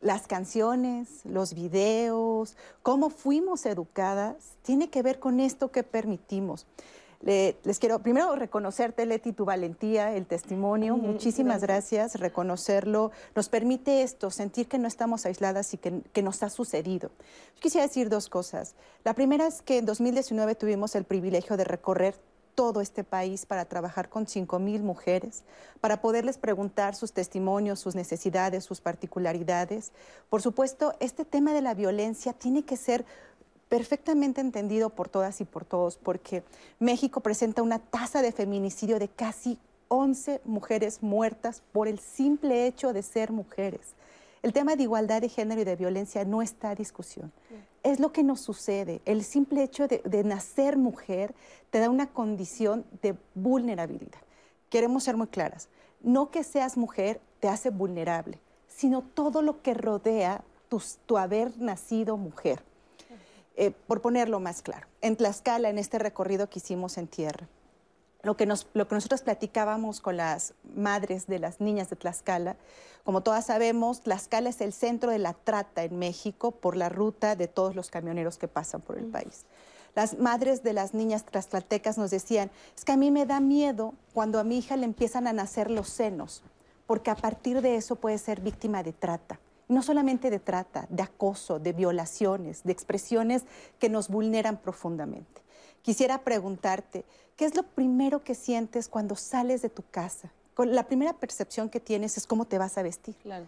D: las canciones, los videos, cómo fuimos educadas, tiene que ver con esto que permitimos. les quiero primero reconocerte, Leti, tu valentía, el testimonio. Muchísimas gracias. Reconocerlo nos permite esto, sentir que no estamos aisladas y que, que, nos ha sucedido. Yo quisiera decir dos cosas. La primera es que en 2019 tuvimos el privilegio de recorrer todo este país para trabajar con 5 mil mujeres, para poderles preguntar sus testimonios, sus necesidades, sus particularidades. Por supuesto, este tema de la violencia tiene que ser perfectamente entendido por todas y por todos, porque México presenta una tasa de feminicidio de casi 11 mujeres muertas por el simple hecho de ser mujeres. El tema de igualdad de género y de violencia no está a discusión. Es lo que nos sucede. El simple hecho de, de, nacer mujer te da una condición de vulnerabilidad. Queremos ser muy claras. No que seas mujer te hace vulnerable, sino todo lo que rodea tu, tu haber nacido mujer. Eh, por ponerlo más claro, en Tlaxcala, en este recorrido que hicimos en tierra, lo que, nos, lo que nosotros platicábamos con las madres de las niñas de Tlaxcala, como todas sabemos, Tlaxcala es el centro de la trata en México por la ruta de todos los camioneros que pasan por el país. Las madres de las niñas tlaxcaltecas nos decían, es que a mí me da miedo cuando a mi hija le empiezan a nacer los senos, porque a partir de eso puede ser víctima de trata no solamente de trata, de acoso, de violaciones, de expresiones que nos vulneran profundamente. Quisiera preguntarte, ¿qué es lo primero que sientes cuando sales de tu casa? La primera percepción que tienes es cómo te vas a vestir. Claro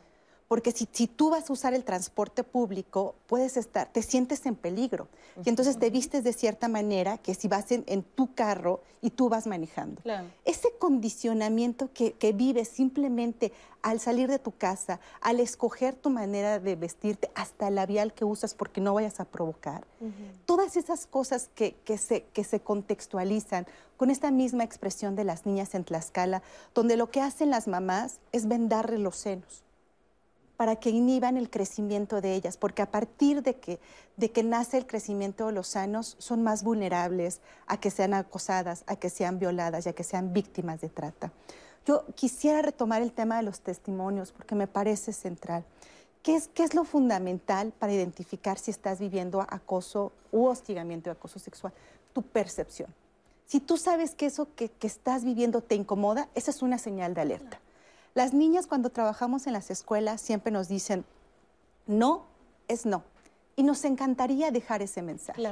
D: porque si, si, tú vas a usar el transporte público, puedes estar, te sientes en peligro. Y entonces te vistes de cierta manera que si vas en, en tu carro y tú vas manejando. Ese condicionamiento que, que, vives simplemente al salir de tu casa, al escoger tu manera de vestirte, hasta el labial que usas porque no vayas a provocar. Todas esas cosas que, que, se, que se contextualizan con esta misma expresión de las niñas en Tlaxcala, donde lo que hacen las mamás es vendarle los senos para que inhiban el crecimiento de ellas, porque a partir de que, de que nace el crecimiento de los sanos, son más vulnerables a que sean acosadas, a que sean violadas y a que sean víctimas de trata. Yo quisiera retomar el tema de los testimonios porque me parece central. ¿Qué es, qué es lo fundamental para identificar si estás viviendo acoso u hostigamiento de acoso sexual? Tu percepción. Si tú sabes que eso que, que estás viviendo te incomoda, esa es una señal de alerta. Las niñas cuando trabajamos en las escuelas siempre nos dicen, no es no. Y nos encantaría dejar ese mensaje.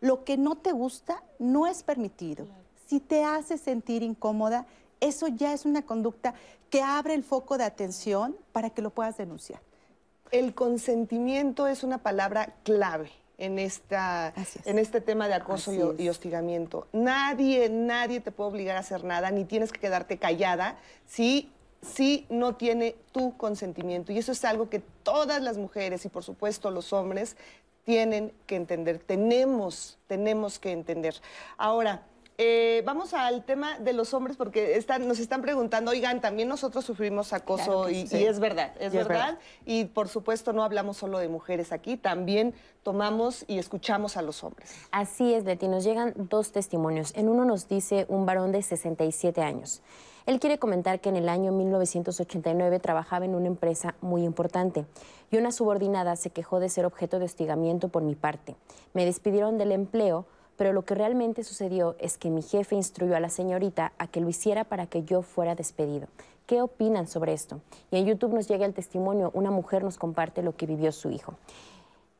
D: Lo que no te gusta no es permitido. Si te hace sentir incómoda, eso ya es una conducta que abre el foco de atención para que lo puedas denunciar.
B: El consentimiento es una palabra clave en, esta, en este tema de acoso y, y, hostigamiento. Nadie, nadie te puede obligar a hacer nada, ni tienes que quedarte callada si si no tiene tu consentimiento. Y eso es algo que todas las mujeres y por supuesto los hombres tienen que entender, tenemos, tenemos que entender. Ahora, eh, vamos al tema de los hombres porque están, nos están preguntando, oigan, también nosotros sufrimos acoso y, es verdad, es, verdad. Y por supuesto no hablamos solo de mujeres aquí, también tomamos y escuchamos a los hombres.
C: Así es, Leti, nos llegan dos testimonios. En uno nos dice un varón de 67 años. Él quiere comentar que en el año 1989 trabajaba en una empresa muy importante y una subordinada se quejó de ser objeto de hostigamiento por mi parte. Me despidieron del empleo, pero lo que realmente sucedió es que mi jefe instruyó a la señorita a que lo hiciera para que yo fuera despedido. ¿Qué opinan sobre esto? Y en YouTube nos llega el testimonio, una mujer nos comparte lo que vivió su hijo.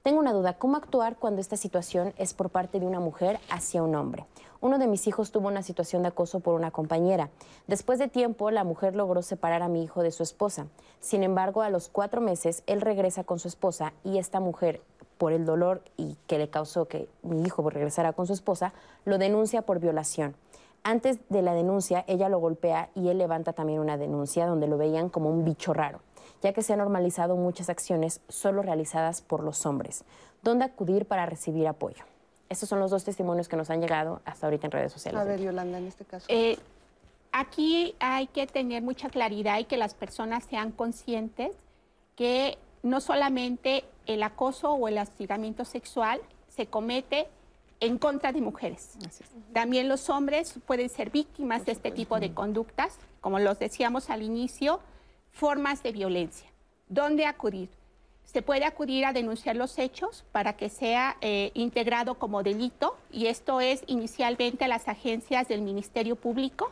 C: Tengo una duda, ¿cómo actuar cuando esta situación es por parte de una mujer hacia un hombre? Uno de mis hijos tuvo una situación de acoso por una compañera. Después de tiempo, la mujer logró separar a mi hijo de su esposa. Sin embargo, a los cuatro meses, él regresa con su esposa y esta mujer, por el dolor y que le causó que mi hijo regresara con su esposa, lo denuncia por violación. Antes de la denuncia, ella lo golpea y él levanta también una denuncia donde lo veían como un bicho raro ya que se han normalizado muchas acciones solo realizadas por los hombres. ¿Dónde acudir para recibir apoyo? Estos son los dos testimonios que nos han llegado hasta ahorita en redes sociales.
B: A ver, Yolanda, en este caso.
G: Eh, aquí hay que tener mucha claridad y que las personas sean conscientes que no solamente el acoso o el hostigamiento sexual se comete en contra de mujeres. También los hombres pueden ser víctimas de este tipo de conductas, como los decíamos al inicio, formas de violencia. ¿Dónde acudir? Se puede acudir a denunciar los hechos para que sea eh, integrado como delito y esto es inicialmente a las agencias del Ministerio Público.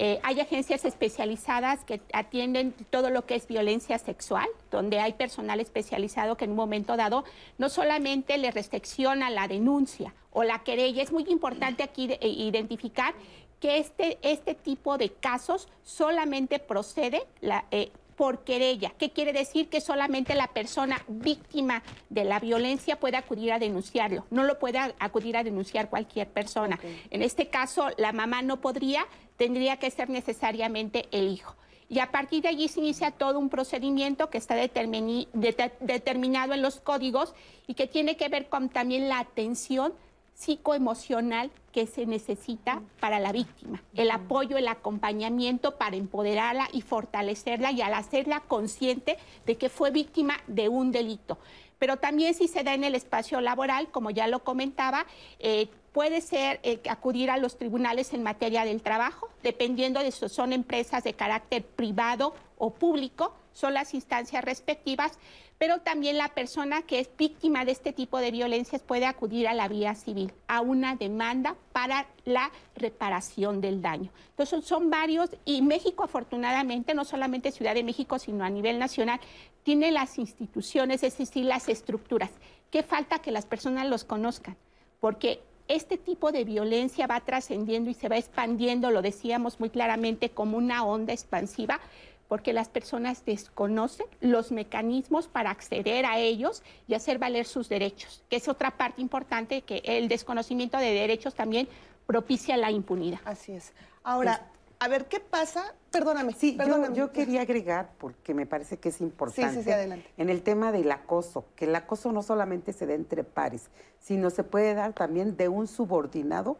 G: Eh, hay agencias especializadas que atienden todo lo que es violencia sexual, donde hay personal especializado que en un momento dado no solamente le restricciona la denuncia o la querella, es muy importante aquí eh, identificar que este, este tipo de casos solamente procede la, eh, por querella. ¿Qué quiere decir? Que solamente la persona víctima de la violencia puede acudir a denunciarlo. No lo puede acudir a denunciar cualquier persona. En este caso, la mamá no podría, tendría que ser necesariamente el hijo. Y a partir de allí se inicia todo un procedimiento que está determinado en los códigos y que tiene que ver con también la atención psicoemocional que se necesita para la víctima, el apoyo, el acompañamiento para empoderarla y fortalecerla y al hacerla consciente de que fue víctima de un delito. Pero también si se da en el espacio laboral, como ya lo comentaba, eh, puede ser eh, acudir a los tribunales en materia del trabajo, dependiendo de si son empresas de carácter privado o público, son las instancias respectivas, pero también la persona que es víctima de este tipo de violencias puede acudir a la vía civil, a una demanda para la reparación del daño. Entonces son varios y México afortunadamente, no solamente Ciudad de México, sino a nivel nacional, tiene las instituciones, es decir, las estructuras. ¿Qué falta que las personas los conozcan? Porque este tipo de violencia va trascendiendo y se va expandiendo, lo decíamos muy claramente, como una onda expansiva, porque las personas desconocen los mecanismos para acceder a ellos y hacer valer sus derechos, que es otra parte importante, que el desconocimiento de derechos también propicia la impunidad.
B: Así es. Ahora, a ver, ¿qué pasa? Perdóname.
E: Sí, Yo, quería agregar, porque me parece que es importante,
B: sí, adelante.
E: en el tema del acoso, que el acoso no solamente se da entre pares, sino se puede dar también de un subordinado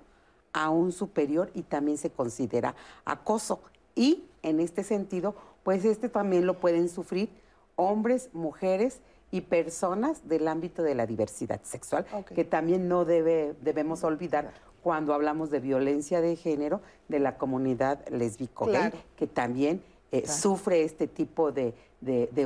E: a un superior y también se considera acoso. Y en este sentido, pues este también lo pueden sufrir hombres, mujeres y personas del ámbito de la diversidad sexual, que también no debe, debemos olvidar cuando hablamos de violencia de género de la comunidad lésbico gay, que también eh, sufre este tipo de,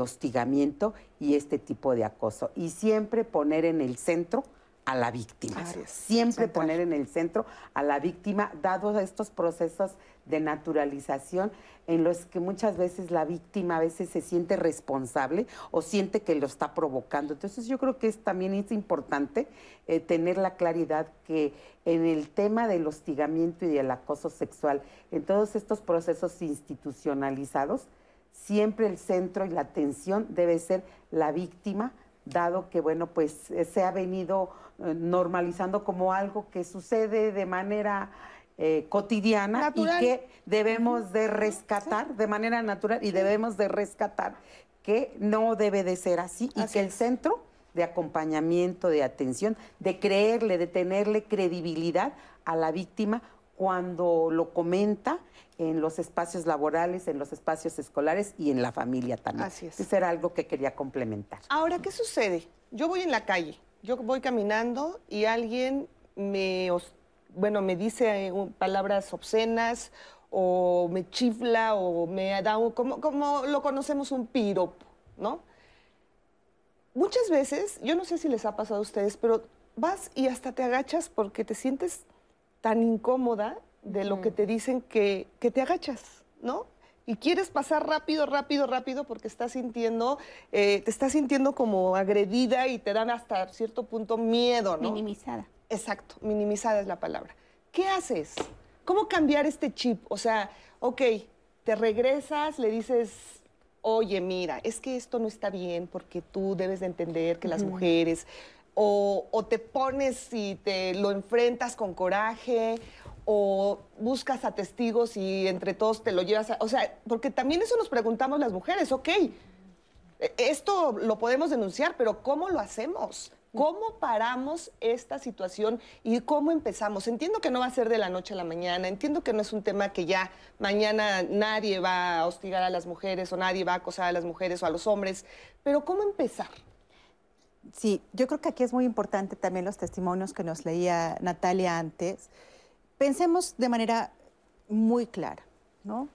E: hostigamiento y este tipo de acoso. Y siempre poner en el centro a la víctima. Siempre poner en el centro a la víctima, dados estos procesos de naturalización en los que muchas veces la víctima a veces se siente responsable o siente que lo está provocando. Entonces yo creo que es, también es importante eh, tener la claridad que en el tema del hostigamiento y del acoso sexual, en todos estos procesos institucionalizados, siempre el centro y la atención debe ser la víctima, dado que, bueno, pues eh, se ha venido eh, normalizando como algo que sucede de manera eh, cotidiana y que debemos de rescatar de manera natural y debemos de rescatar que no debe de ser así, y que el centro de acompañamiento, de atención, de creerle, de tenerle credibilidad a la víctima cuando lo comenta en los espacios laborales, en los espacios escolares y en la familia también.
B: Así es.
E: Eso era algo que quería complementar.
B: Ahora, ¿qué sucede? Yo voy en la calle, yo voy caminando y alguien me bueno, me dice eh, palabras obscenas o me chifla o me da un, como, como lo conocemos un piropo, ¿no? Muchas veces, yo no sé si les ha pasado a ustedes, pero vas y hasta te agachas porque te sientes tan incómoda de lo que te dicen que, que te agachas, ¿no? y quieres pasar rápido, rápido, rápido porque estás sintiendo, eh, te estás sintiendo como agredida y te dan hasta cierto punto miedo, ¿no?
G: Minimizada.
B: Exacto, minimizada es la palabra. ¿Qué haces? ¿Cómo cambiar este chip? O sea, ok, te regresas, le dices, oye, mira, es que esto no está bien porque tú debes de entender que las mujeres, o, te pones y te lo enfrentas con coraje, o buscas a testigos y entre todos te lo llevas a... O sea, porque también eso nos preguntamos las mujeres, ok, e, esto lo podemos denunciar, pero ¿cómo lo hacemos? ¿Cómo paramos esta situación y cómo empezamos? Entiendo que no va a ser de la noche a la mañana, entiendo que no es un tema que ya mañana nadie va a hostigar a las mujeres o nadie va a acosar a las mujeres o a los hombres, pero ¿cómo empezar?
D: Sí, yo creo que aquí es muy importante también los testimonios que nos leía Natalia antes. Pensemos de manera muy clara, ¿no?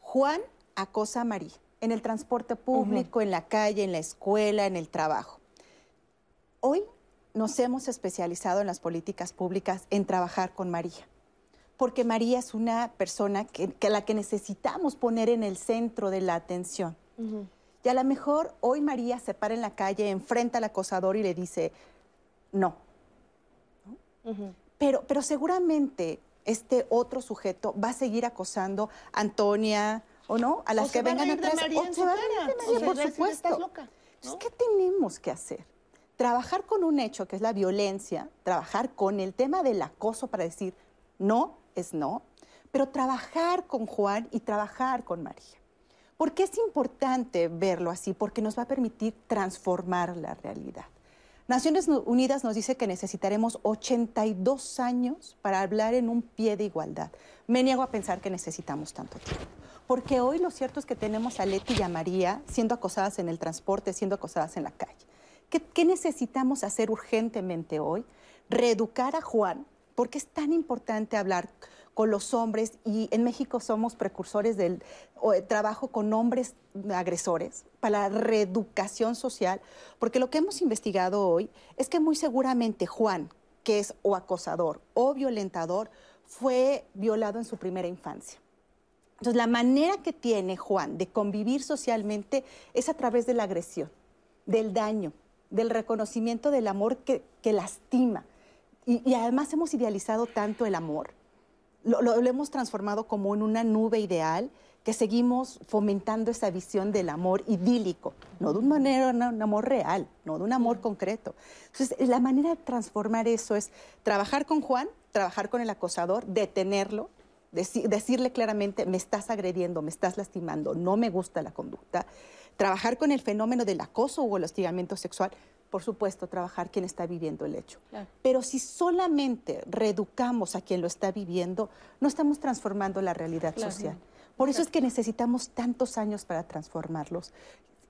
D: Juan acosa a María en el transporte público, en la calle, en la escuela, en el trabajo. Hoy nos hemos especializado en las políticas públicas en trabajar con María, porque María es una persona que, a la que necesitamos poner en el centro de la atención. Y a lo mejor hoy María se para en la calle, enfrenta al acosador y le dice, no. pero, pero seguramente este otro sujeto va a seguir acosando a Antonia o no, a las
B: O
D: que vengan atrás. O se va a reír de María, por supuesto.
B: "Estás loca", ¿no?
D: Entonces, ¿qué tenemos que hacer? Trabajar con un hecho que es la violencia, trabajar con el tema del acoso para decir no es no, pero trabajar con Juan y trabajar con María. ¿Por qué es importante verlo así? Porque nos va a permitir transformar la realidad. Naciones Unidas nos dice que necesitaremos 82 años para hablar en un pie de igualdad. Me niego a pensar que necesitamos tanto tiempo. Porque hoy lo cierto es que tenemos a Leti y a María siendo acosadas en el transporte, siendo acosadas en la calle. ¿Qué, qué necesitamos hacer urgentemente hoy? Reeducar a Juan, porque es tan importante hablar con los hombres y en México somos precursores del eh, trabajo con hombres agresores para la reeducación social, porque lo que hemos investigado hoy es que muy seguramente Juan, que es o acosador o violentador, fue violado en su primera infancia. Entonces, la manera que tiene Juan de convivir socialmente es a través de la agresión, del daño, del reconocimiento del amor que, lastima. Y además hemos idealizado tanto el amor lo, lo- lo hemos transformado como en una nube ideal que seguimos fomentando esa visión del amor idílico, no de un, manera, no, un amor real, no de un amor concreto. Entonces, la manera de transformar eso es trabajar con Juan, trabajar con el acosador, detenerlo, deci- decirle claramente, me estás agrediendo, me estás lastimando, no me gusta la conducta, trabajar con el fenómeno del acoso o el hostigamiento sexual, por supuesto, trabajar quien está viviendo el hecho. Pero si solamente reeducamos a quien lo está viviendo, no estamos transformando la realidad social. Por eso es que necesitamos tantos años para transformarlos.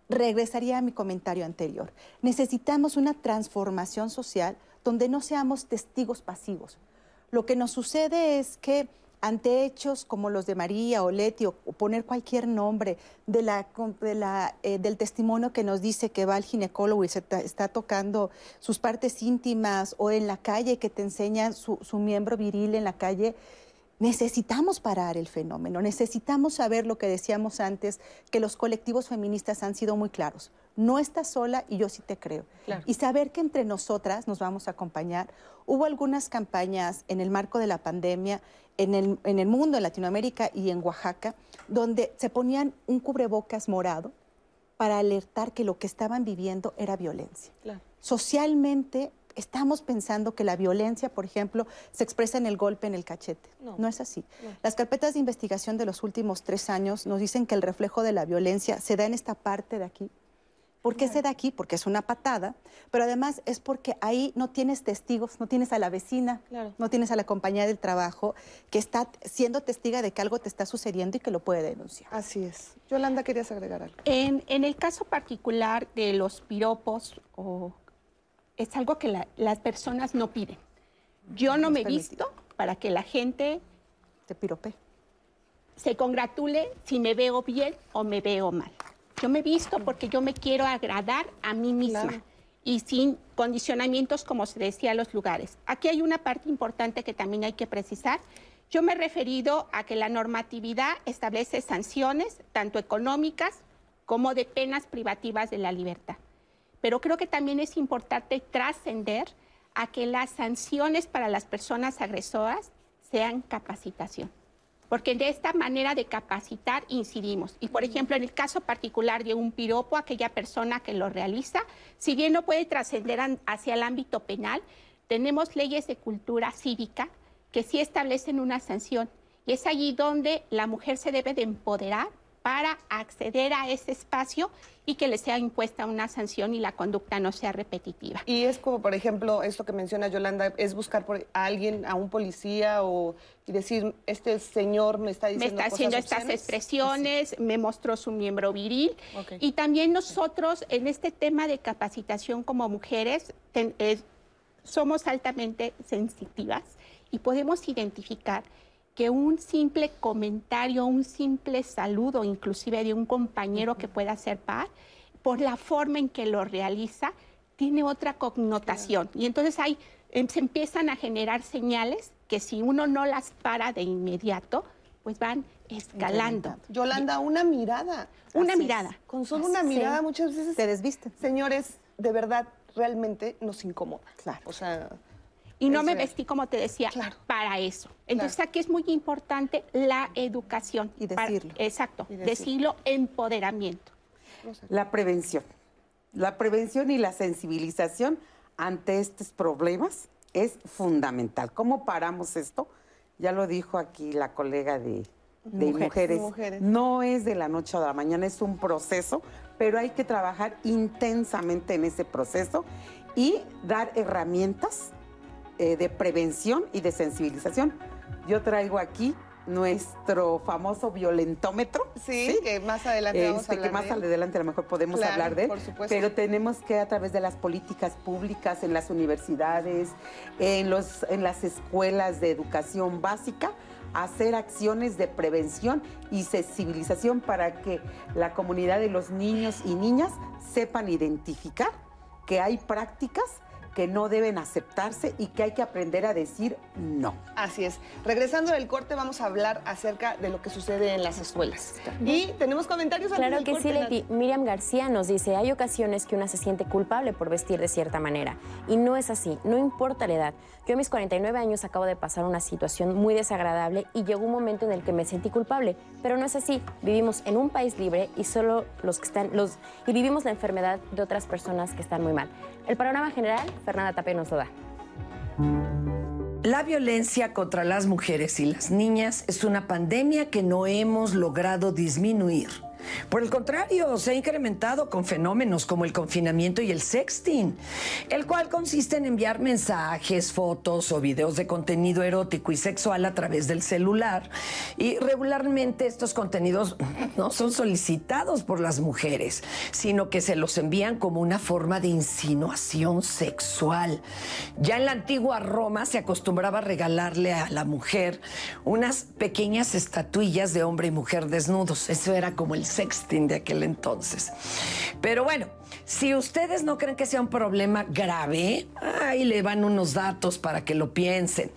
D: Regresaría a mi comentario anterior. Necesitamos una transformación social donde no seamos testigos pasivos. Lo que nos sucede es que ante hechos como los de María o Leti o, poner cualquier nombre de la, de la, eh, del testimonio que nos dice que va al ginecólogo y se está tocando sus partes íntimas o en la calle que te enseñan su, su miembro viril en la calle, necesitamos parar el fenómeno, necesitamos saber lo que decíamos antes, que los colectivos feministas han sido muy claros. No estás sola y yo sí te creo.
B: Claro.
D: Y saber que entre nosotras nos vamos a acompañar. Hubo algunas campañas en el marco de la pandemia en el, en el mundo, en Latinoamérica y en Oaxaca, donde se ponían un cubrebocas morado para alertar que lo que estaban viviendo era violencia.
B: Claro.
D: Socialmente estamos pensando que la violencia, por ejemplo, se expresa en el golpe en el cachete.
B: No.
D: No, es así.
B: No.
D: Las carpetas de investigación de los últimos tres años nos dicen que el reflejo de la violencia se da en esta parte de aquí. ¿Por qué se da aquí? Porque es una patada, pero además es porque ahí no tienes testigos, no tienes a la vecina,
B: Claro.
D: no tienes a la compañía del trabajo que está siendo testiga de que algo te está sucediendo y que lo puede denunciar.
B: Así es. Yolanda, querías agregar algo.
G: En, en el caso particular de los piropos, o- es algo que la- las personas no piden. Yo no me he visto para que la gente
D: Te pirope.
G: se congratule si me veo bien o me veo mal. Yo me he visto porque yo me quiero agradar a mí misma
B: Claro.
G: y sin condicionamientos, como se decía, a los lugares. Aquí hay una parte importante que también hay que precisar. Yo me he referido a que la normatividad establece sanciones, tanto económicas como de penas privativas de la libertad. Pero creo que también es importante trascender a que las sanciones para las personas agresoras sean capacitación. Porque de esta manera de capacitar incidimos. Y por ejemplo, en el caso particular de un piropo, aquella persona que lo realiza, si bien no puede trascender hacia el ámbito penal, tenemos leyes de cultura cívica que sí establecen una sanción. Y es allí donde la mujer se debe de empoderar para acceder a ese espacio y que le sea impuesta una sanción y la conducta no sea repetitiva.
B: Y es como, por ejemplo, esto que menciona Yolanda, es buscar por a alguien, a un policía o y decir, este señor me está
G: me
B: diciendo
G: está
B: cosas
G: haciendo estas
B: obscenas.
G: expresiones, me mostró su miembro viril.
B: Ok.
G: Y también nosotros en este tema de capacitación como mujeres ten- somos altamente sensitivas y podemos identificar que un simple comentario, un simple saludo, inclusive de un compañero que pueda ser par, por la forma en que lo realiza, tiene otra connotación. Y entonces ahí em, se empiezan a generar señales que si uno no las para de inmediato, pues van escalando.
B: Yolanda, una mirada.
G: Una
B: Así es.
G: mirada.
B: Con solo
G: Así
B: una mirada muchas veces,
D: Te desvisten.
B: señores, de verdad, realmente nos incomoda.
D: Claro.
B: O sea,
G: y no me vestí, como te decía, para eso. Entonces aquí es muy importante la educación.
D: Y decirlo.
G: exacto, decirlo. empoderamiento.
E: La prevención. La prevención y la sensibilización ante estos problemas es fundamental. ¿Cómo paramos esto? Ya lo dijo aquí la colega de, mujeres. No es de la noche a la mañana, es un proceso, pero hay que trabajar intensamente en ese proceso y dar herramientas eh, de prevención y de sensibilización. Yo traigo aquí nuestro famoso violentómetro.
B: Sí, que más adelante vamos a
E: este, hablar Que más adelante a lo mejor podemos hablar de él. Pero tenemos que a través de las políticas públicas, en las universidades, en, los, en las escuelas de educación básica, hacer acciones de prevención y sensibilización para que la comunidad de los niños y niñas sepan identificar que hay prácticas que no deben aceptarse y que hay que aprender a decir no.
B: Así es. Regresando del corte vamos a hablar acerca de lo que sucede en las escuelas. Y tenemos comentarios
C: Claro que
B: sí,
C: Leti. Miriam García nos dice, hay ocasiones que una se siente culpable por vestir de cierta manera. Y no es así, no importa la edad. Yo a mis 49 años acabo de pasar una situación muy desagradable y llegó un momento en el que me sentí culpable, pero no es así. Vivimos en un país libre y solo los que están los y vivimos la enfermedad de otras personas que están muy mal. El panorama general, Fernanda Tapia nos da.
J: La violencia contra las mujeres y las niñas es una pandemia que no hemos logrado disminuir. Por el contrario, se ha incrementado con fenómenos como el confinamiento y el sexting, el cual consiste en enviar mensajes, fotos o videos de contenido erótico y sexual a través del celular. Y regularmente estos contenidos no son solicitados por las mujeres, sino que se los envían como una forma de insinuación sexual. Ya en la antigua Roma se acostumbraba a regalarle a la mujer unas pequeñas estatuillas de hombre y mujer desnudos. Eso era como el sexting de aquel entonces. Pero bueno, si ustedes no creen que sea un problema grave, ahí le van unos datos para que lo piensen.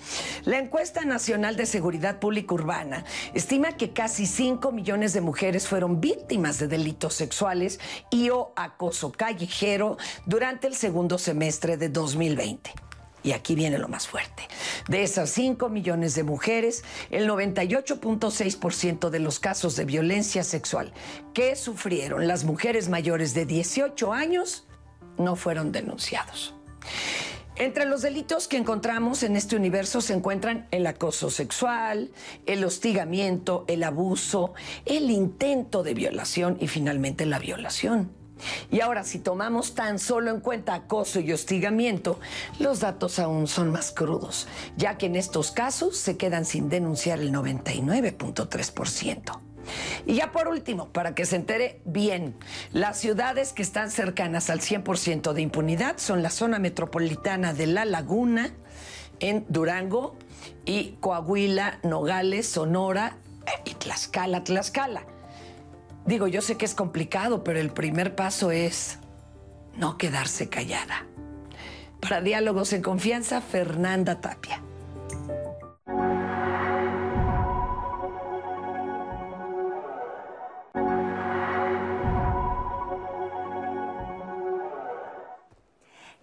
J: La encuesta nacional de seguridad pública urbana estima que casi 5 millones de mujeres fueron víctimas de delitos sexuales y o acoso callejero durante el segundo semestre de 2020. Y aquí viene lo más fuerte. De esas 5 millones de mujeres, el 98.6% de los casos de violencia sexual que sufrieron las mujeres mayores de 18 años no fueron denunciados. Entre los delitos que encontramos en este universo se encuentran el acoso sexual, el hostigamiento, el abuso, el intento de violación y finalmente la violación. Y ahora, si tomamos tan solo en cuenta acoso y hostigamiento, los datos aún son más crudos, ya que en estos casos se quedan sin denunciar el 99.3%. Y ya por último, para que se entere bien, las ciudades que están cercanas al 100% de impunidad son la zona metropolitana de La Laguna, en Durango, y Coahuila, Nogales, Sonora y Tlaxcala, Tlaxcala. Digo, yo sé que es complicado, pero el primer paso es no quedarse callada. Para Diálogos en Confianza, Fernanda Tapia.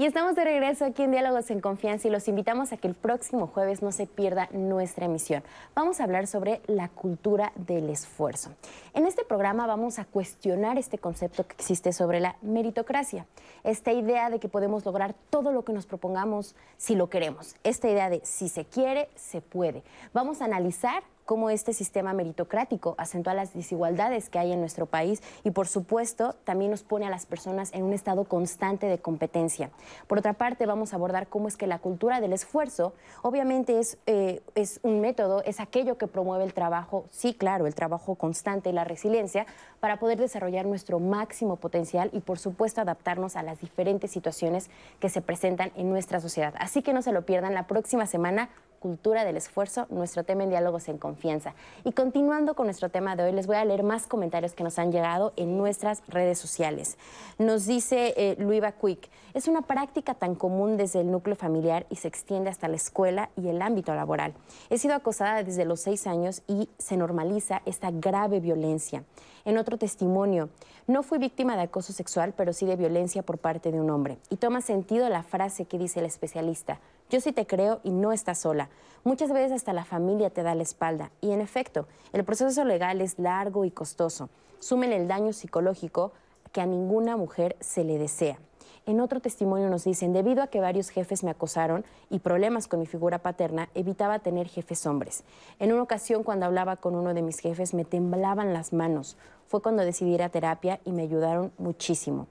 C: Y estamos de regreso aquí en Diálogos en Confianza y los invitamos a que el próximo jueves no se pierda nuestra emisión. Vamos a hablar sobre la cultura del esfuerzo. En este programa vamos a cuestionar este concepto que existe sobre la meritocracia, esta idea de que podemos lograr todo lo que nos propongamos si lo queremos, esta idea de si se quiere, se puede. Vamos a analizar cómo este sistema meritocrático acentúa las desigualdades que hay en nuestro país y, por supuesto, también nos pone a las personas en un estado constante de competencia. Por otra parte, vamos a abordar cómo es que la cultura del esfuerzo, obviamente es, eh, es un método, es aquello que promueve el trabajo, sí, claro, el trabajo constante y la resiliencia, para poder desarrollar nuestro máximo potencial y, por supuesto, adaptarnos a las diferentes situaciones que se presentan en nuestra sociedad. Así que no se lo pierdan la próxima semana cultura del esfuerzo, nuestro tema en diálogos en confianza. Y continuando con nuestro tema de hoy, les voy a leer más comentarios que nos han llegado en nuestras redes sociales. Nos dice eh, Luiva Quick, es una práctica tan común desde el núcleo familiar y se extiende hasta la escuela y el ámbito laboral. He sido acosada desde los seis años y se normaliza esta grave violencia. En otro testimonio, no fui víctima de acoso sexual, pero sí de violencia por parte de un hombre. Y toma sentido la frase que dice el especialista, Yo sí te creo y no estás sola. Muchas veces hasta la familia te da la espalda. Y en efecto, el proceso legal es largo y costoso. Sumen el daño psicológico que a ninguna mujer se le desea. En otro testimonio nos dicen, debido a que varios jefes me acosaron y problemas con mi figura paterna, evitaba tener jefes hombres. En una ocasión, cuando hablaba con uno de mis jefes, me temblaban las manos. Fue cuando decidí ir a terapia y me ayudaron muchísimo.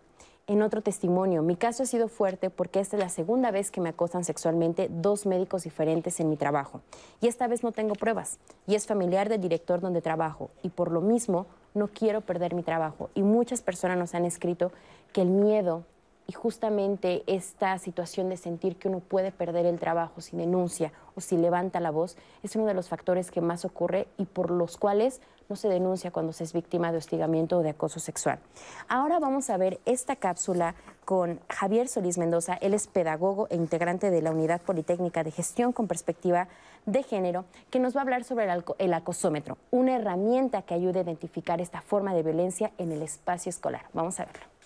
C: En otro testimonio, mi caso ha sido fuerte porque esta es la segunda vez que me acosan sexualmente dos médicos diferentes en mi trabajo. Y esta vez no tengo pruebas. Y es familiar del director donde trabajo. Y por lo mismo, no quiero perder mi trabajo. Y muchas personas nos han escrito que el miedo y justamente esta situación de sentir que uno puede perder el trabajo si denuncia o si levanta la voz es uno de los factores que más ocurre y por los cuales no se denuncia cuando se es víctima de hostigamiento o de acoso sexual. Ahora vamos a ver esta cápsula con Javier Solís Mendoza. Él es pedagogo e integrante de la Unidad Politécnica de Gestión con Perspectiva de Género, que nos va a hablar sobre el, acosómetro, una herramienta que ayuda a identificar esta forma de violencia en el espacio escolar. Vamos a verlo.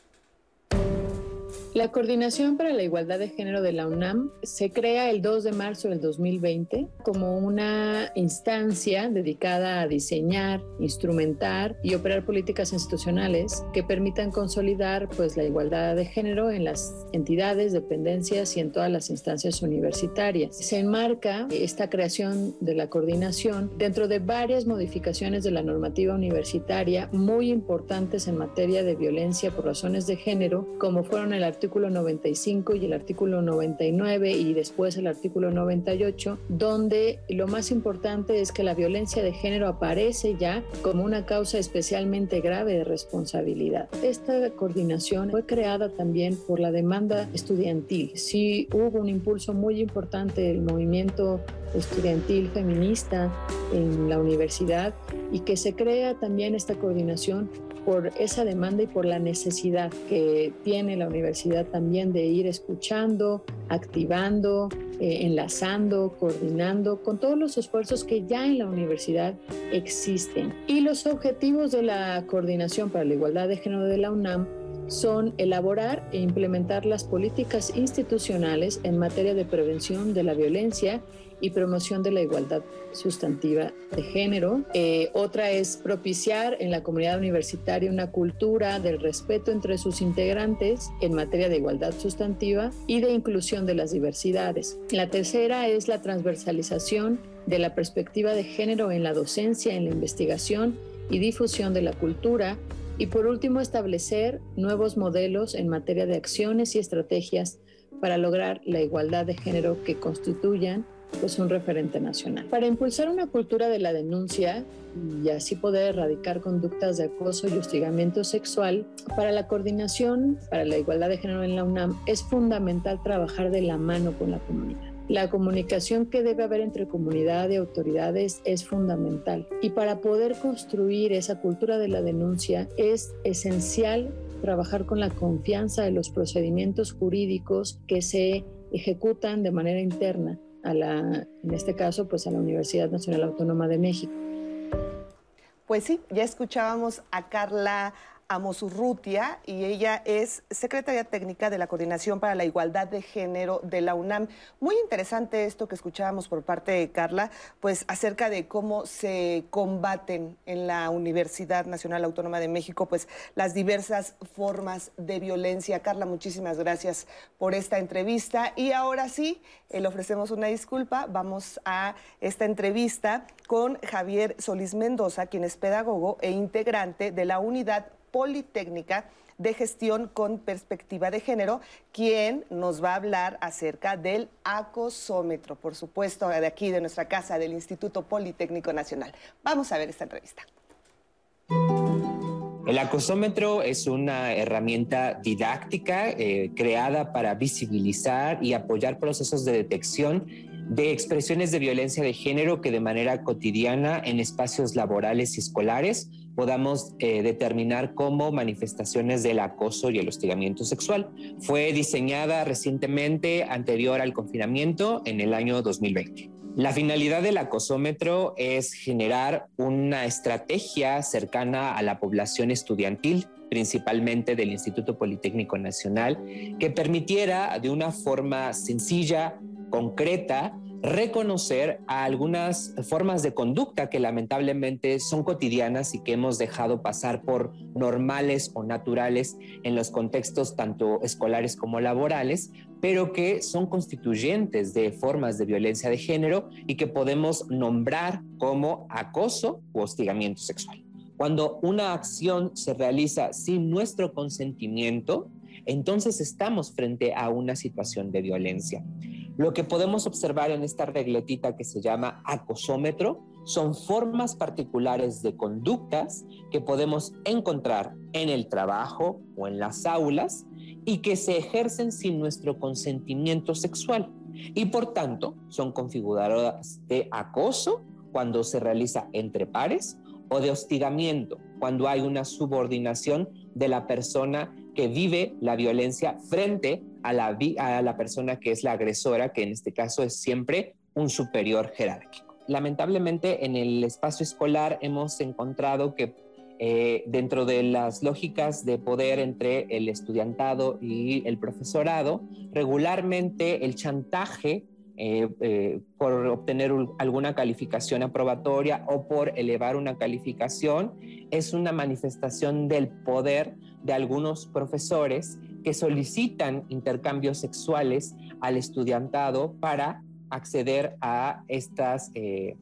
K: La Coordinación para la Igualdad de Género de la UNAM se crea el 2 de marzo del 2020 como una instancia dedicada a diseñar, instrumentar y operar políticas institucionales que permitan consolidar pues, la igualdad de género en las entidades, dependencias y en todas las instancias universitarias. Se enmarca esta creación de la coordinación dentro de varias modificaciones de la normativa universitaria muy importantes en materia de violencia por razones de género, como fueron el artículo 95 y el artículo 99 y después el artículo 98, donde lo más importante es que la violencia de género aparece ya como una causa especialmente grave de responsabilidad. Esta coordinación fue creada también por la demanda estudiantil. Sí hubo un impulso muy importante del movimiento estudiantil feminista en la universidad y que se crea también esta coordinación por esa demanda y por la necesidad que tiene la universidad también de ir escuchando, activando, eh, enlazando, coordinando con todos los esfuerzos que ya en la universidad existen. Y los objetivos de la Coordinación para la Igualdad de Género de la UNAM son elaborar e implementar las políticas institucionales en materia de prevención de la violencia y promoción de la igualdad sustantiva de género. Eh, otra es propiciar en la comunidad universitaria una cultura del respeto entre sus integrantes en materia de igualdad sustantiva y de inclusión de las diversidades. La tercera es la transversalización de la perspectiva de género en la docencia, en la investigación y difusión de la cultura. Y por último, establecer nuevos modelos en materia de acciones y estrategias para lograr la igualdad de género que constituyan pues un referente nacional. Para impulsar una cultura de la denuncia y así poder erradicar conductas de acoso y hostigamiento sexual, para la coordinación para la igualdad de género en la UNAM es fundamental trabajar de la mano con la comunidad. La comunicación que debe haber entre comunidad y autoridades es fundamental. Y para poder construir esa cultura de la denuncia es esencial trabajar con la confianza de los procedimientos jurídicos que se ejecutan de manera interna a la, en este caso, pues a la Universidad Nacional Autónoma de México.
B: Pues sí, ya escuchábamos a Carla Amosurrutia y ella es secretaria técnica de la Coordinación para la Igualdad de Género de la UNAM. Muy interesante esto que escuchábamos por parte de Carla, pues acerca de cómo se combaten en la Universidad Nacional Autónoma de México, pues las diversas formas de violencia. Carla, muchísimas gracias por esta entrevista y ahora sí, le ofrecemos una disculpa. Vamos a esta entrevista con Javier Solís Mendoza, quien es pedagogo e integrante de la unidad Politécnica de Gestión con Perspectiva de Género, quien nos va a hablar acerca del acosómetro, por supuesto, de aquí, de nuestra casa, del Instituto Politécnico Nacional. Vamos a ver esta entrevista.
L: El acosómetro es una herramienta didáctica eh, creada para visibilizar y apoyar procesos de detección de expresiones de violencia de género que de manera cotidiana en espacios laborales y escolares podamos eh, determinar como manifestaciones del acoso y el hostigamiento sexual. Fue diseñada recientemente anterior al confinamiento en el año 2020. La finalidad del acosómetro es generar una estrategia cercana a la población estudiantil principalmente del Instituto Politécnico Nacional, que permitiera de una forma sencilla, concreta, reconocer a algunas formas de conducta que lamentablemente son cotidianas y que hemos dejado pasar por normales o naturales en los contextos tanto escolares como laborales, pero que son constituyentes de formas de violencia de género y que podemos nombrar como acoso u hostigamiento sexual. Cuando una acción se realiza sin nuestro consentimiento, entonces estamos frente a una situación de violencia. Lo que podemos observar en esta regletita que se llama acosómetro son formas particulares de conductas que podemos encontrar en el trabajo o en las aulas y que se ejercen sin nuestro consentimiento sexual. Y por tanto son configuradoras de acoso cuando se realiza entre pares o de hostigamiento cuando hay una subordinación de la persona que vive la violencia frente a la, a la persona que es la agresora, que en este caso es siempre un superior jerárquico. Lamentablemente en el espacio escolar hemos encontrado que eh, dentro de las lógicas de poder entre el estudiantado y el profesorado, regularmente el chantaje eh, eh, por obtener alguna calificación aprobatoria o por elevar una calificación es una manifestación del poder de algunos profesores que solicitan intercambios sexuales al estudiantado para acceder a estas, eh,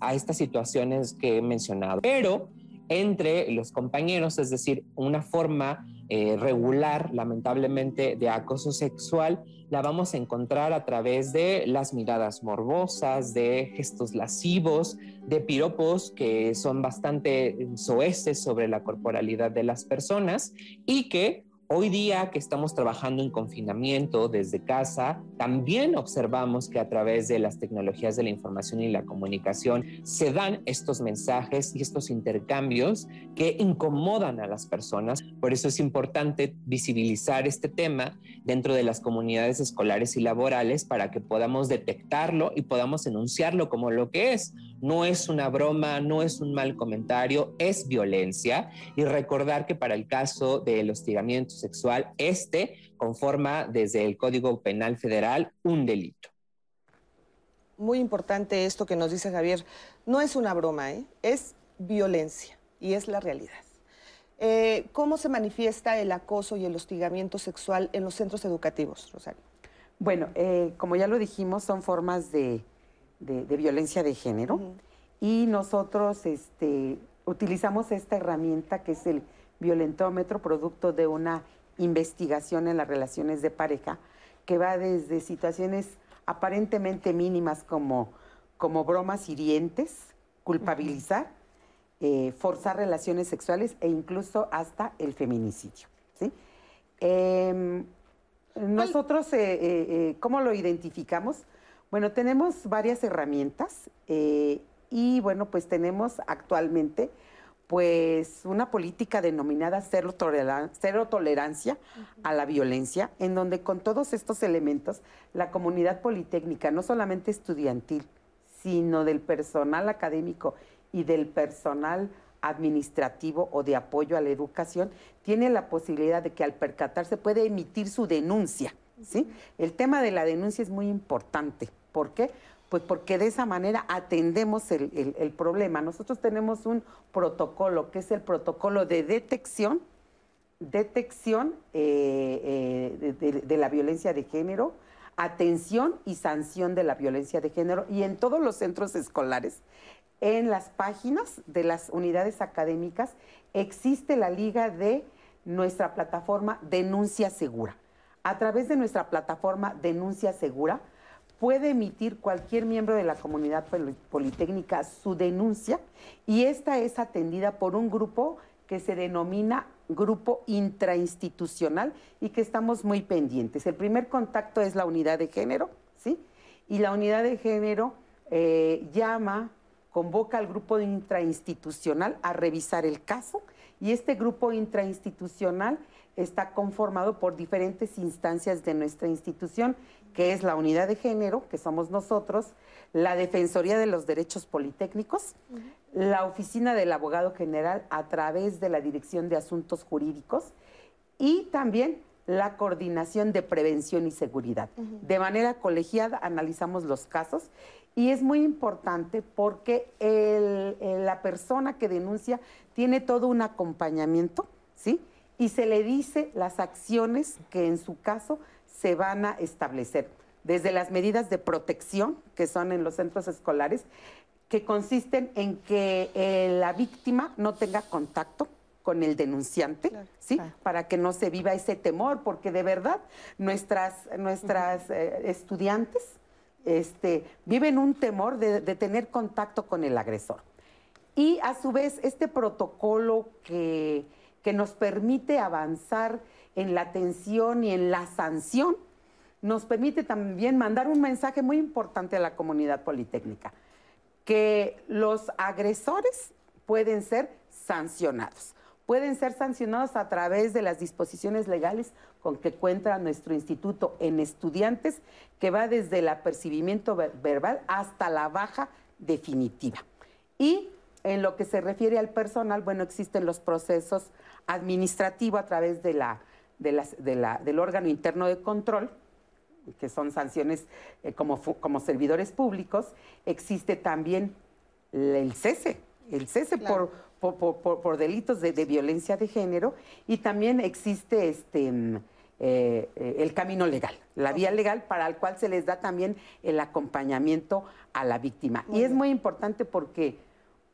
L: a estas situaciones que he mencionado. Pero entre los compañeros, es decir, una forma eh, regular, lamentablemente, de acoso sexual, la vamos a encontrar a través de las miradas morbosas, de gestos lascivos, de piropos que son bastante soeces sobre la corporalidad de las personas y que Hoy día que estamos trabajando en confinamiento desde casa, también observamos que a través de las tecnologías de la información y la comunicación se dan estos mensajes y estos intercambios que incomodan a las personas. Por eso es importante visibilizar este tema dentro de las comunidades escolares y laborales para que podamos detectarlo y podamos enunciarlo como lo que es no es una broma, no es un mal comentario, es violencia. Y recordar que para el caso del hostigamiento sexual, este conforma desde el Código Penal Federal un delito.
B: Muy importante esto que nos dice Javier. No es una broma, ¿eh? es violencia y es la realidad. Eh, ¿Cómo se manifiesta el acoso y el hostigamiento sexual en los centros educativos, Rosario?
E: Bueno, eh, como ya lo dijimos, son formas de, de, violencia de género. Y nosotros este, utilizamos esta herramienta que es el violentómetro, producto de una investigación en las relaciones de pareja, que va desde situaciones aparentemente mínimas como, como bromas hirientes, culpabilizar, eh, forzar relaciones sexuales e incluso hasta el feminicidio. ¿sí? Em, nosotros, eh, eh, ¿cómo lo identificamos? Bueno, tenemos varias herramientas eh, y bueno, pues tenemos actualmente pues una política denominada cero, tolerancia a la violencia, en donde con todos estos elementos la comunidad politécnica, no solamente estudiantil, sino del personal académico y del personal administrativo o de apoyo a la educación, tiene la posibilidad de que al percatarse puede emitir su denuncia. ¿sí? El tema de la denuncia es muy importante ¿Por qué? Pues porque de esa manera atendemos el, problema. Nosotros tenemos un protocolo que es el protocolo de detección, detección eh, eh, de, la violencia de género, atención y sanción de la violencia de género y en todos los centros escolares, en las páginas de las unidades académicas, existe la liga de nuestra plataforma Denuncia Segura. A través de nuestra plataforma Denuncia Segura, puede emitir cualquier miembro de la comunidad politécnica su denuncia y esta es atendida por un grupo que se denomina grupo intrainstitucional y que estamos muy pendientes. El primer contacto es la unidad de género, ¿sí? Y la unidad de género eh, llama, convoca al grupo intrainstitucional a revisar el caso y este grupo intrainstitucional está conformado por diferentes instancias de nuestra institución que es la unidad de género, que somos nosotros, la Defensoría de los Derechos Politécnicos, la Oficina del Abogado General a través de la Dirección de Asuntos Jurídicos y también la coordinación de prevención y seguridad. De manera colegiada analizamos los casos y es muy importante porque la persona que denuncia tiene todo un acompañamiento, ¿sí? Y se le dice las acciones que en su caso se van a establecer, desde las medidas de protección que son en los centros escolares, que consisten en que eh, la víctima no tenga contacto con el denunciante, ¿sí? Para que no se viva ese temor, porque de verdad nuestras, nuestras eh, estudiantes este, viven un temor de, tener contacto con el agresor. Y a su vez, este protocolo que, que nos permite avanzar en la atención y en la sanción, nos permite también mandar un mensaje muy importante a la comunidad politécnica, que los agresores pueden ser sancionados pueden ser sancionados a través de las disposiciones legales con que cuenta nuestro instituto en estudiantes, que va desde el apercibimiento verbal hasta la baja definitiva. Y en lo que se refiere al personal, bueno, existen los procesos administrativos a través de la, del órgano interno de control, que son sanciones eh, como, como servidores públicos, existe también el cese, el cese por, por, delitos de, violencia de género y también existe este mm, eh, eh, el camino legal, la vía legal para el cual se les da también el acompañamiento a la víctima. y es muy importante porque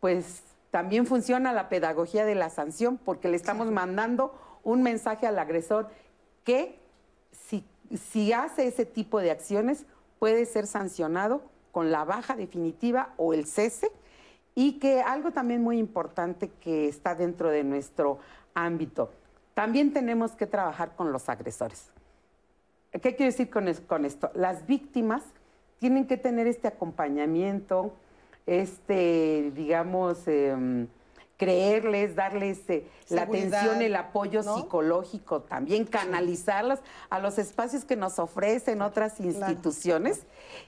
E: pues también funciona la pedagogía de la sanción porque le estamos mandando un mensaje al agresor que si, si hace ese tipo de acciones puede ser sancionado con la baja definitiva o el cese y que algo también muy importante que está dentro de nuestro ámbito, también tenemos que trabajar con los agresores. ¿Qué quiero decir con, esto? Las víctimas tienen que tener este acompañamiento, este, digamos, em, creerles, darles eh, la atención, el apoyo psicológico, también canalizarlas a los espacios que nos ofrecen otras instituciones.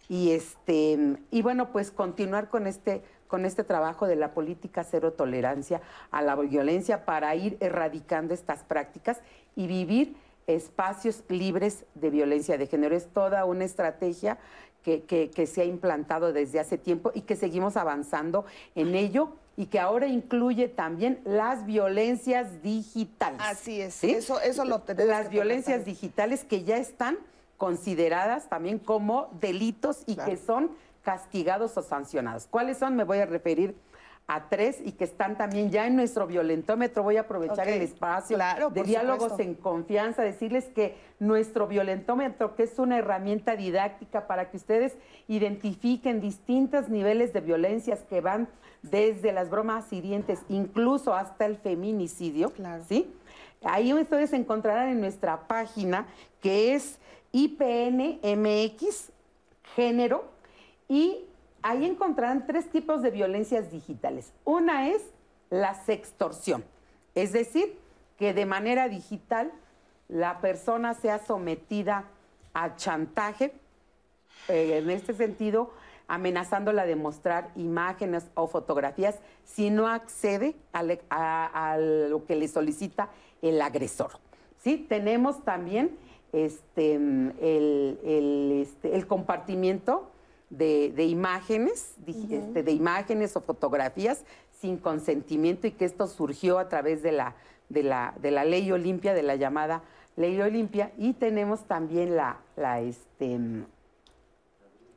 E: Y este y bueno, pues continuar con este con este trabajo de la política cero tolerancia a la violencia para ir erradicando estas prácticas y vivir espacios libres de violencia de género. Es toda una estrategia que, se ha implantado desde hace tiempo y que seguimos avanzando en ello y que ahora incluye también las violencias digitales.
B: Así es, eso, eso lo tenemos.
E: Las violencias digitales que ya están consideradas también como delitos y que son castigados o sancionados. ¿Cuáles son? Me voy a referir a tres y que están también ya en nuestro violentómetro. Voy a aprovechar el espacio de diálogos en confianza, decirles que nuestro violentómetro, que es una herramienta didáctica para que ustedes identifiquen distintos niveles de violencias que van desde las bromas hirientes, incluso hasta el feminicidio, ¿sí? Ahí ustedes encontrarán en nuestra página que es IPNMX género y ahí encontrarán tres tipos de violencias digitales. Una es la sextorsión, es decir, que de manera digital la persona sea sometida a chantaje, eh, en este sentido, amenazándola de mostrar imágenes o fotografías si no accede a, lo que le solicita el agresor. ¿Sí? Tenemos también este, el, este, el compartimiento de, imágenes, este, de imágenes o fotografías sin consentimiento y que esto surgió a través de la, de la, de la ley Olimpia, de la llamada ley Olimpia, y tenemos también la, la este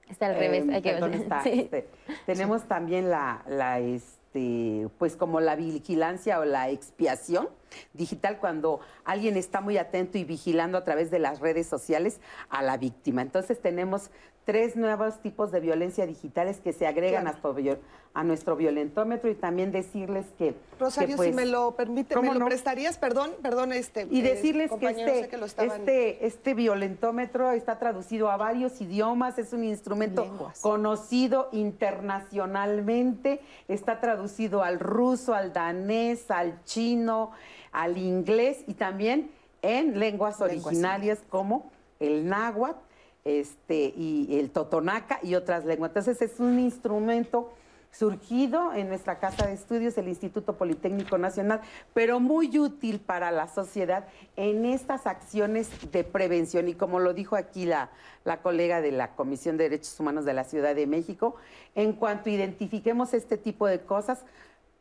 C: Está al revés,
E: hay que este, tenemos también la, la este, pues como la vigilancia o la expiación digital cuando alguien está muy atento y vigilando a través de las redes sociales a la víctima. Entonces tenemos tres nuevos tipos de violencia digitales que se agregan a, nuestro violentómetro y también decirles que...
B: Rosario, si
E: pues,
B: me lo permite, ¿me lo prestarías? Perdón, perdón, este...
E: Y eh, decirles que, este, este, este, violentómetro está traducido a varios idiomas, es un instrumento conocido internacionalmente, está traducido al ruso, al danés, al chino, al inglés y también en lenguas. originarias como el náhuatl este, y el totonaca y otras lenguas. Entonces es un instrumento surgido en nuestra casa de estudios, el Instituto Politécnico Nacional, pero muy útil para la sociedad en estas acciones de prevención. Y como lo dijo aquí la, la colega de la Comisión de Derechos Humanos de la Ciudad de México, en cuanto identifiquemos este tipo de cosas,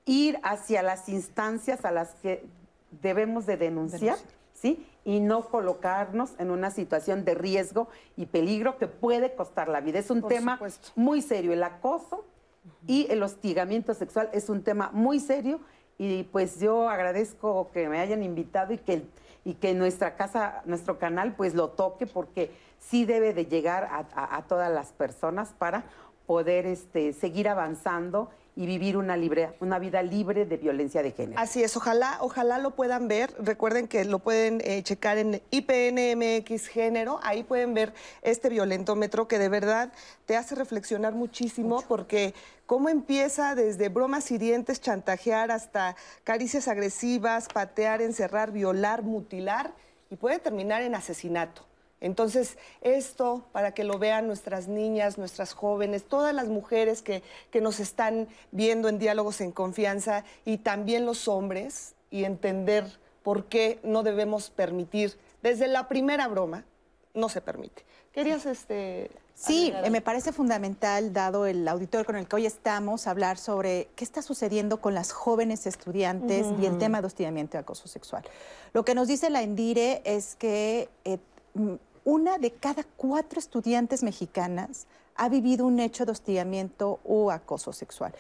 E: ir hacia las instancias a las que debemos de denunciar, ¿sí? Y no colocarnos en una situación de riesgo y peligro que puede costar la vida. Es un tema muy serio. El acoso y el hostigamiento sexual es un tema muy serio y pues yo agradezco que me hayan invitado y que, y que nuestra casa, nuestro canal pues lo toque porque sí debe de llegar a, todas las personas para poder este, seguir avanzando y vivir una, libre, una vida libre de violencia de género.
B: Así es, ojalá, ojalá lo puedan ver. Recuerden que lo pueden eh, checar en IPNMX Género. Ahí pueden ver este violentómetro que de verdad te hace reflexionar muchísimo porque cómo empieza desde bromas hirientes, chantajear hasta caricias agresivas, patear, encerrar, violar, mutilar y puede terminar en asesinato. Entonces, esto para que lo vean nuestras niñas, nuestras jóvenes, todas las mujeres que, nos están viendo en diálogos en confianza y también los hombres y entender por qué no debemos permitir, desde la primera broma, no se permite. ¿Querías este...
D: Sí, me parece fundamental, dado el auditorio con el que hoy estamos, hablar sobre qué está sucediendo con las jóvenes estudiantes y el tema de hostigamiento y acoso sexual. Lo que nos dice la Endire es que eh, una de cada cuatro estudiantes mexicanas ha vivido un hecho de hostigamiento o acoso sexual.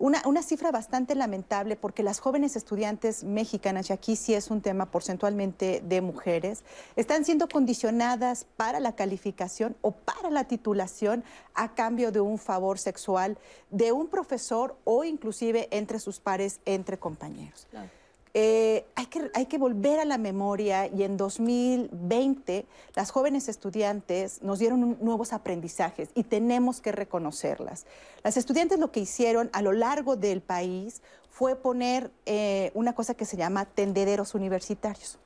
D: Una, cifra bastante lamentable porque las jóvenes estudiantes mexicanas, y aquí sí es un tema porcentualmente de mujeres, están siendo condicionadas para la calificación o para la titulación a cambio de un favor sexual de un profesor o inclusive entre sus pares, entre compañeros. Eh, hay, que, hay que volver a la memoria y en 2020 las jóvenes estudiantes nos dieron nuevos aprendizajes y tenemos que reconocerlas. Las estudiantes lo que hicieron a lo largo del país fue poner eh, una cosa que se llama tendederos universitarios.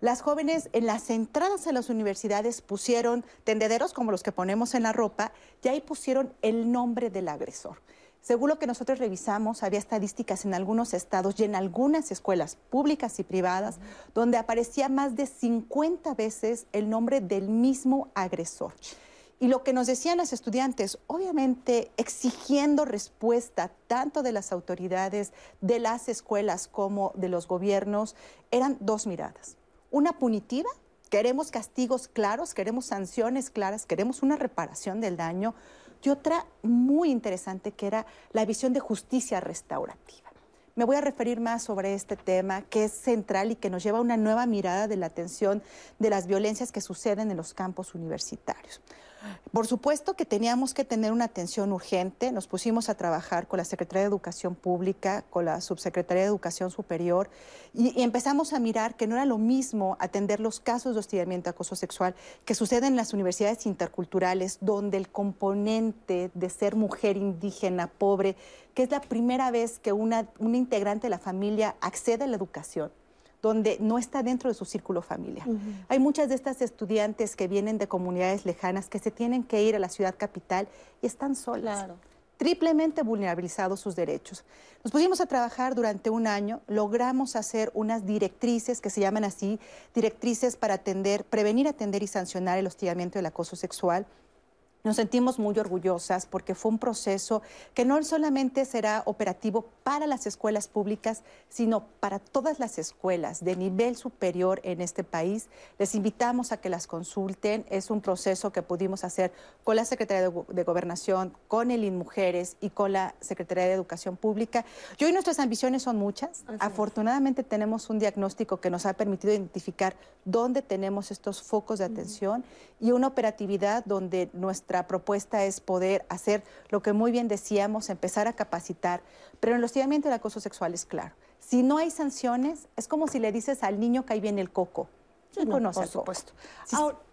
D: Las jóvenes en las entradas a las universidades pusieron tendederos como los que ponemos en la ropa y ahí pusieron el nombre del agresor. Según lo que nosotros revisamos, había estadísticas en algunos estados y en algunas escuelas públicas y privadas donde aparecía más de 50 veces el nombre del mismo agresor. Y lo que nos decían las estudiantes, obviamente exigiendo respuesta tanto de las autoridades, de las escuelas como de los gobiernos, eran dos miradas. Una punitiva, queremos castigos claros, queremos sanciones claras, queremos una reparación del daño y otra muy interesante que era la visión de justicia restaurativa. Me voy a referir más sobre este tema que es central y que nos lleva a una nueva mirada de la atención de las violencias que suceden en los campos universitarios. Por supuesto que teníamos que tener una atención urgente. Nos pusimos a trabajar con la Secretaría de Educación Pública, con la Subsecretaría de Educación Superior y, empezamos a mirar que no era lo mismo atender los casos de hostigamiento acoso sexual que suceden en las universidades interculturales, donde el componente de ser mujer indígena, pobre, que es la primera vez que una, una integrante de la familia accede a la educación donde no está dentro de su círculo familiar. Hay muchas de estas estudiantes que vienen de comunidades lejanas que se tienen que ir a la ciudad capital y están solas. Triplemente vulnerabilizados sus derechos. Nos pusimos a trabajar durante un año, logramos hacer unas directrices que se llaman así, directrices para atender, prevenir, atender y sancionar el hostigamiento y el acoso sexual nos sentimos muy orgullosas porque fue un proceso que no solamente será operativo para las escuelas públicas, sino para todas las escuelas de nivel superior en este país. Les invitamos a que las consulten. Es un proceso que pudimos hacer con la Secretaría de, Gobernación, con el INMUJERES y con la Secretaría de Educación Pública. Y hoy nuestras ambiciones son muchas. Afortunadamente tenemos un diagnóstico que nos ha permitido identificar dónde tenemos estos focos de atención y una operatividad donde nuestra nuestra propuesta es poder hacer lo que muy bien decíamos, empezar a capacitar, pero en el hostigamiento y el acoso sexual es claro. Si no hay sanciones, es como si le dices al niño que ahí viene el coco.
B: no, por supuesto.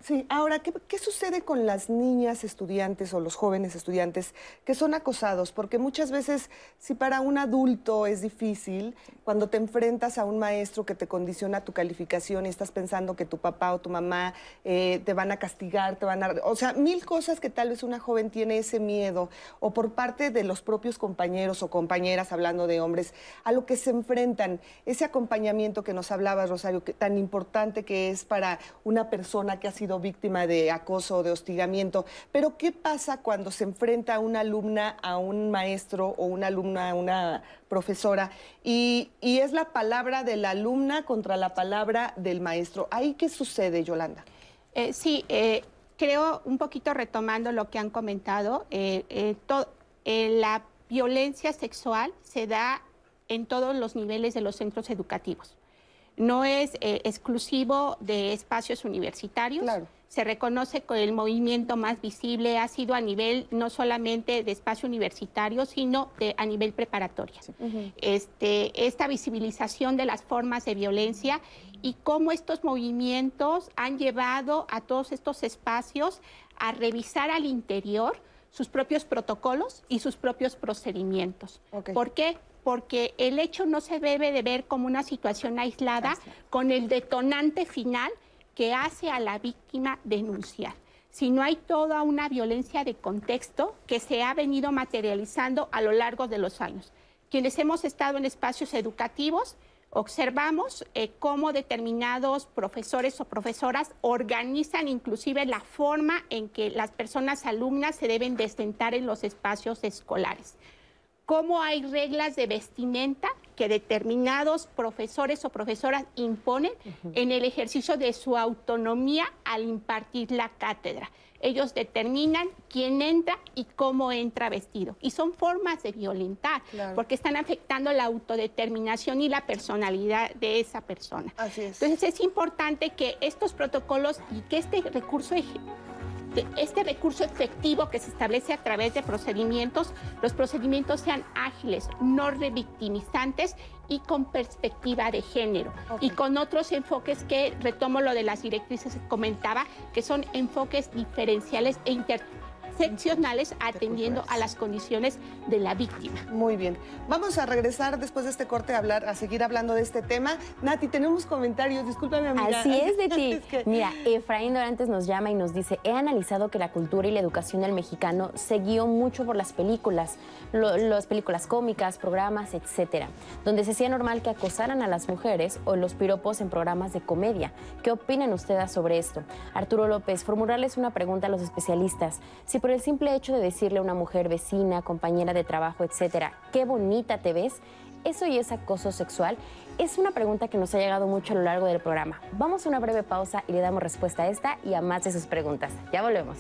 B: Sí, ahora, ¿qué, ¿qué, sucede con las niñas estudiantes o los jóvenes estudiantes que son acosados? Porque muchas veces, si para un adulto es difícil, cuando te enfrentas a un maestro que te condiciona tu calificación y estás pensando que tu papá o tu mamá eh, te van a castigar, te van a... O sea, mil cosas que tal vez una joven tiene ese miedo, o por parte de los propios compañeros o compañeras, hablando de hombres, a lo que se enfrentan, ese acompañamiento que nos hablaba Rosario, que, tan importante que es para una persona que ha sido víctima de acoso o de hostigamiento. Pero ¿qué pasa cuando se enfrenta una alumna a un maestro o una alumna a una profesora y, es la palabra de la alumna contra la palabra del maestro? ¿Ahí qué sucede, Yolanda?
G: Eh, sí, eh, creo un poquito retomando lo que han comentado, eh, la violencia sexual se da en todos los niveles de los centros educativos no es eh, exclusivo de espacios universitarios. Se reconoce que el movimiento más visible ha sido a nivel no solamente de espacio universitario, sino a nivel preparatoria. este, esta visibilización de las formas de violencia y cómo estos movimientos han llevado a todos estos espacios a revisar al interior sus propios protocolos y sus propios procedimientos. ¿Por qué? Porque el hecho no se debe de ver como una situación aislada con el detonante final que hace a la víctima denunciar, sino hay toda una violencia de contexto que se ha venido materializando a lo largo de los años. Quienes hemos estado en espacios educativos, observamos eh, cómo determinados profesores o profesoras organizan inclusive la forma en que las personas alumnas se deben de sentar en los espacios escolares cómo hay reglas de vestimenta que determinados profesores o profesoras imponen en el ejercicio de su autonomía al impartir la cátedra. Ellos determinan quién entra y cómo entra vestido. Y son formas de violentar, porque están afectando la autodeterminación y la personalidad de esa persona. Entonces es importante que estos protocolos y que este recurso este recurso efectivo que se establece a través de procedimientos, los procedimientos sean ágiles, no revictimizantes y con perspectiva de género. Y con otros enfoques que, retomo lo de las directrices que comentaba, que son enfoques diferenciales e inter excepcionales atendiendo a las condiciones de la víctima.
B: Muy bien. Vamos a regresar después de este corte a hablar, a seguir hablando de este tema. Nati, tenemos comentarios, discúlpame amiga.
C: Así es, de ti. Mira, Efraín Dorantes nos llama y nos dice, he analizado que la cultura y la educación del mexicano se guió mucho por las películas, las películas cómicas, programas, etcétera, donde se hacía normal que acosaran a las mujeres o los piropos en programas de comedia. ¿Qué opinan ustedes sobre esto? Arturo López, formularles una pregunta a los especialistas. Si por el simple hecho de decirle a una mujer vecina, compañera de trabajo, etcétera, qué bonita te ves, ¿eso y es acoso sexual? Es una pregunta que nos ha llegado mucho a lo largo del programa. Vamos a una breve pausa y le damos respuesta a esta y a más de sus preguntas. Ya volvemos.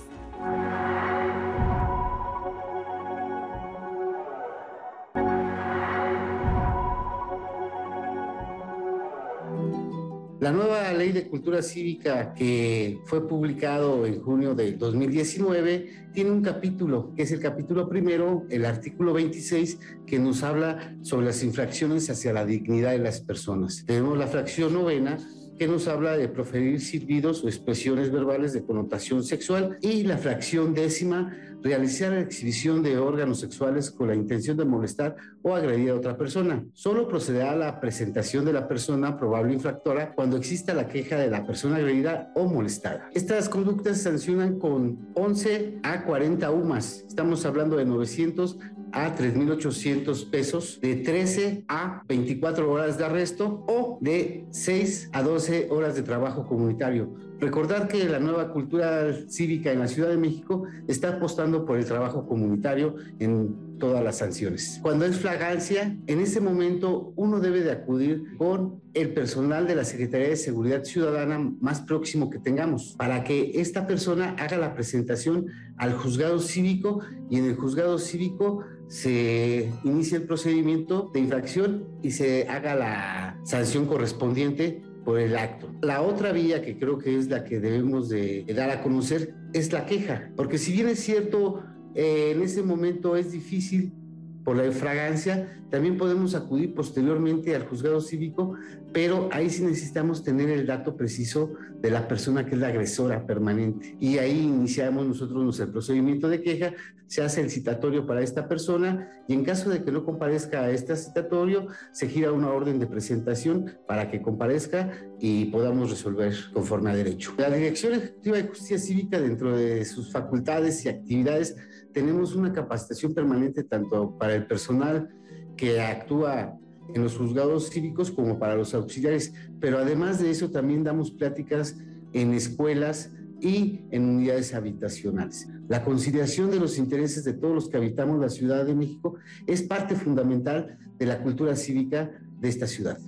M: La nueva ley de cultura cívica que fue publicado en junio del 2019 tiene un capítulo, que es el capítulo primero, el artículo 26, que nos habla sobre las infracciones hacia la dignidad de las personas. Tenemos la fracción novena, que nos habla de proferir silbidos o expresiones verbales de connotación sexual y la fracción décima realizar exhibición de órganos sexuales con la intención de molestar o agredir a otra persona. Solo procederá a la presentación de la persona probable infractora cuando exista la queja de la persona agredida o molestada. Estas conductas se sancionan con 11 a 40 UMAS. Estamos hablando de 900 a 3.800 pesos, de 13 a 24 horas de arresto o de 6 a 12 horas de trabajo comunitario Recordar que la nueva cultura cívica en la Ciudad de México está apostando por el trabajo comunitario en todas las sanciones. Cuando es flagancia, en ese momento uno debe de acudir con el personal de la Secretaría de Seguridad Ciudadana más próximo que tengamos para que esta persona haga la presentación al juzgado cívico y en el juzgado cívico se inicie el procedimiento de infracción y se haga la sanción correspondiente por el acto. La otra vía que creo que es la que debemos de dar a conocer es la queja, porque si bien es cierto, eh, en ese momento es difícil por la fragancia, también podemos acudir posteriormente al juzgado cívico, pero ahí sí necesitamos tener el dato preciso de la persona que es la agresora permanente. Y ahí iniciamos nosotros nuestro procedimiento de queja, se hace el citatorio para esta persona y en caso de que no comparezca a este citatorio, se gira una orden de presentación para que comparezca y podamos resolver conforme a derecho. La Dirección Ejecutiva de Justicia Cívica, dentro de sus facultades y actividades, tenemos una capacitación permanente tanto para el personal que actúa en los juzgados cívicos como para los auxiliares, pero además de eso también damos pláticas en escuelas y en unidades habitacionales. La conciliación de los intereses de todos los que habitamos la Ciudad de México es parte fundamental de la cultura cívica de esta ciudad.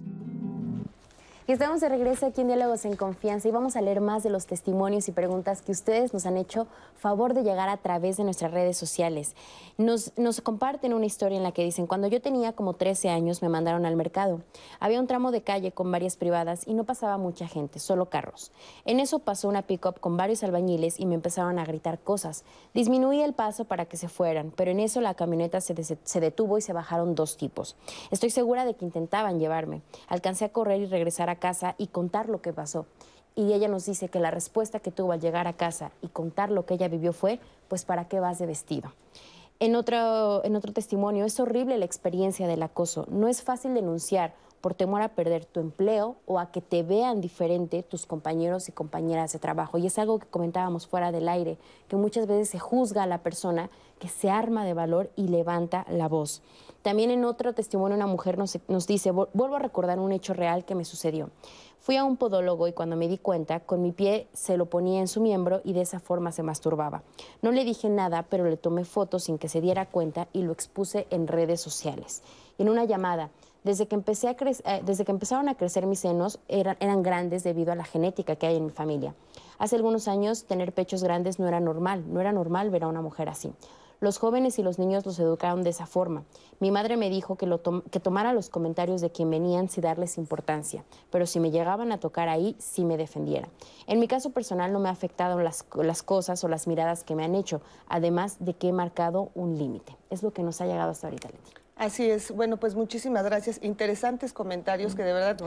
C: Y estamos de regreso aquí en Diálogos en Confianza y vamos a leer más de los testimonios y preguntas que ustedes nos han hecho favor de llegar a través de nuestras redes sociales. Nos, nos comparten una historia en la que dicen, cuando yo tenía como 13 años me mandaron al mercado. Había un tramo de calle con varias privadas y no pasaba mucha gente, solo carros. En eso pasó una pick-up con varios albañiles y me empezaron a gritar cosas. Disminuí el paso para que se fueran, pero en eso la camioneta se, se detuvo y se bajaron dos tipos. Estoy segura de que intentaban llevarme. Alcancé a correr y regresar a casa y contar lo que pasó. Y ella nos dice que la respuesta que tuvo al llegar a casa y contar lo que ella vivió fue, pues ¿para qué vas de vestido? En otro, en otro testimonio, es horrible la experiencia del acoso. No es fácil denunciar por temor a perder tu empleo o a que te vean diferente tus compañeros y compañeras de trabajo. Y es algo que comentábamos fuera del aire, que muchas veces se juzga a la persona que se arma de valor y levanta la voz. También en otro testimonio una mujer nos, dice, vuelvo a recordar un hecho real que me sucedió. Fui a un podólogo y cuando me di cuenta, con mi pie se lo ponía en su miembro y de esa forma se masturbaba. No le dije nada, pero le tomé fotos sin que se diera cuenta y lo expuse en redes sociales. En una llamada, eh, desde que empezaron a crecer mis senos, eran grandes debido a la genética que hay en mi familia. Hace algunos años tener pechos grandes no era normal, no era normal ver a una mujer así. Los jóvenes y los niños los educaron de esa forma. Mi madre me dijo que, tomara los comentarios de quien venían sin darles importancia, pero si me llegaban a tocar ahí, sí me defendiera. En mi caso personal no me ha afectado las, las cosas o las miradas que me han hecho, además de que he marcado un límite. Es lo que nos ha llegado hasta ahorita, Leti.
B: Así es. Bueno, pues muchísimas gracias. Interesantes comentarios que de verdad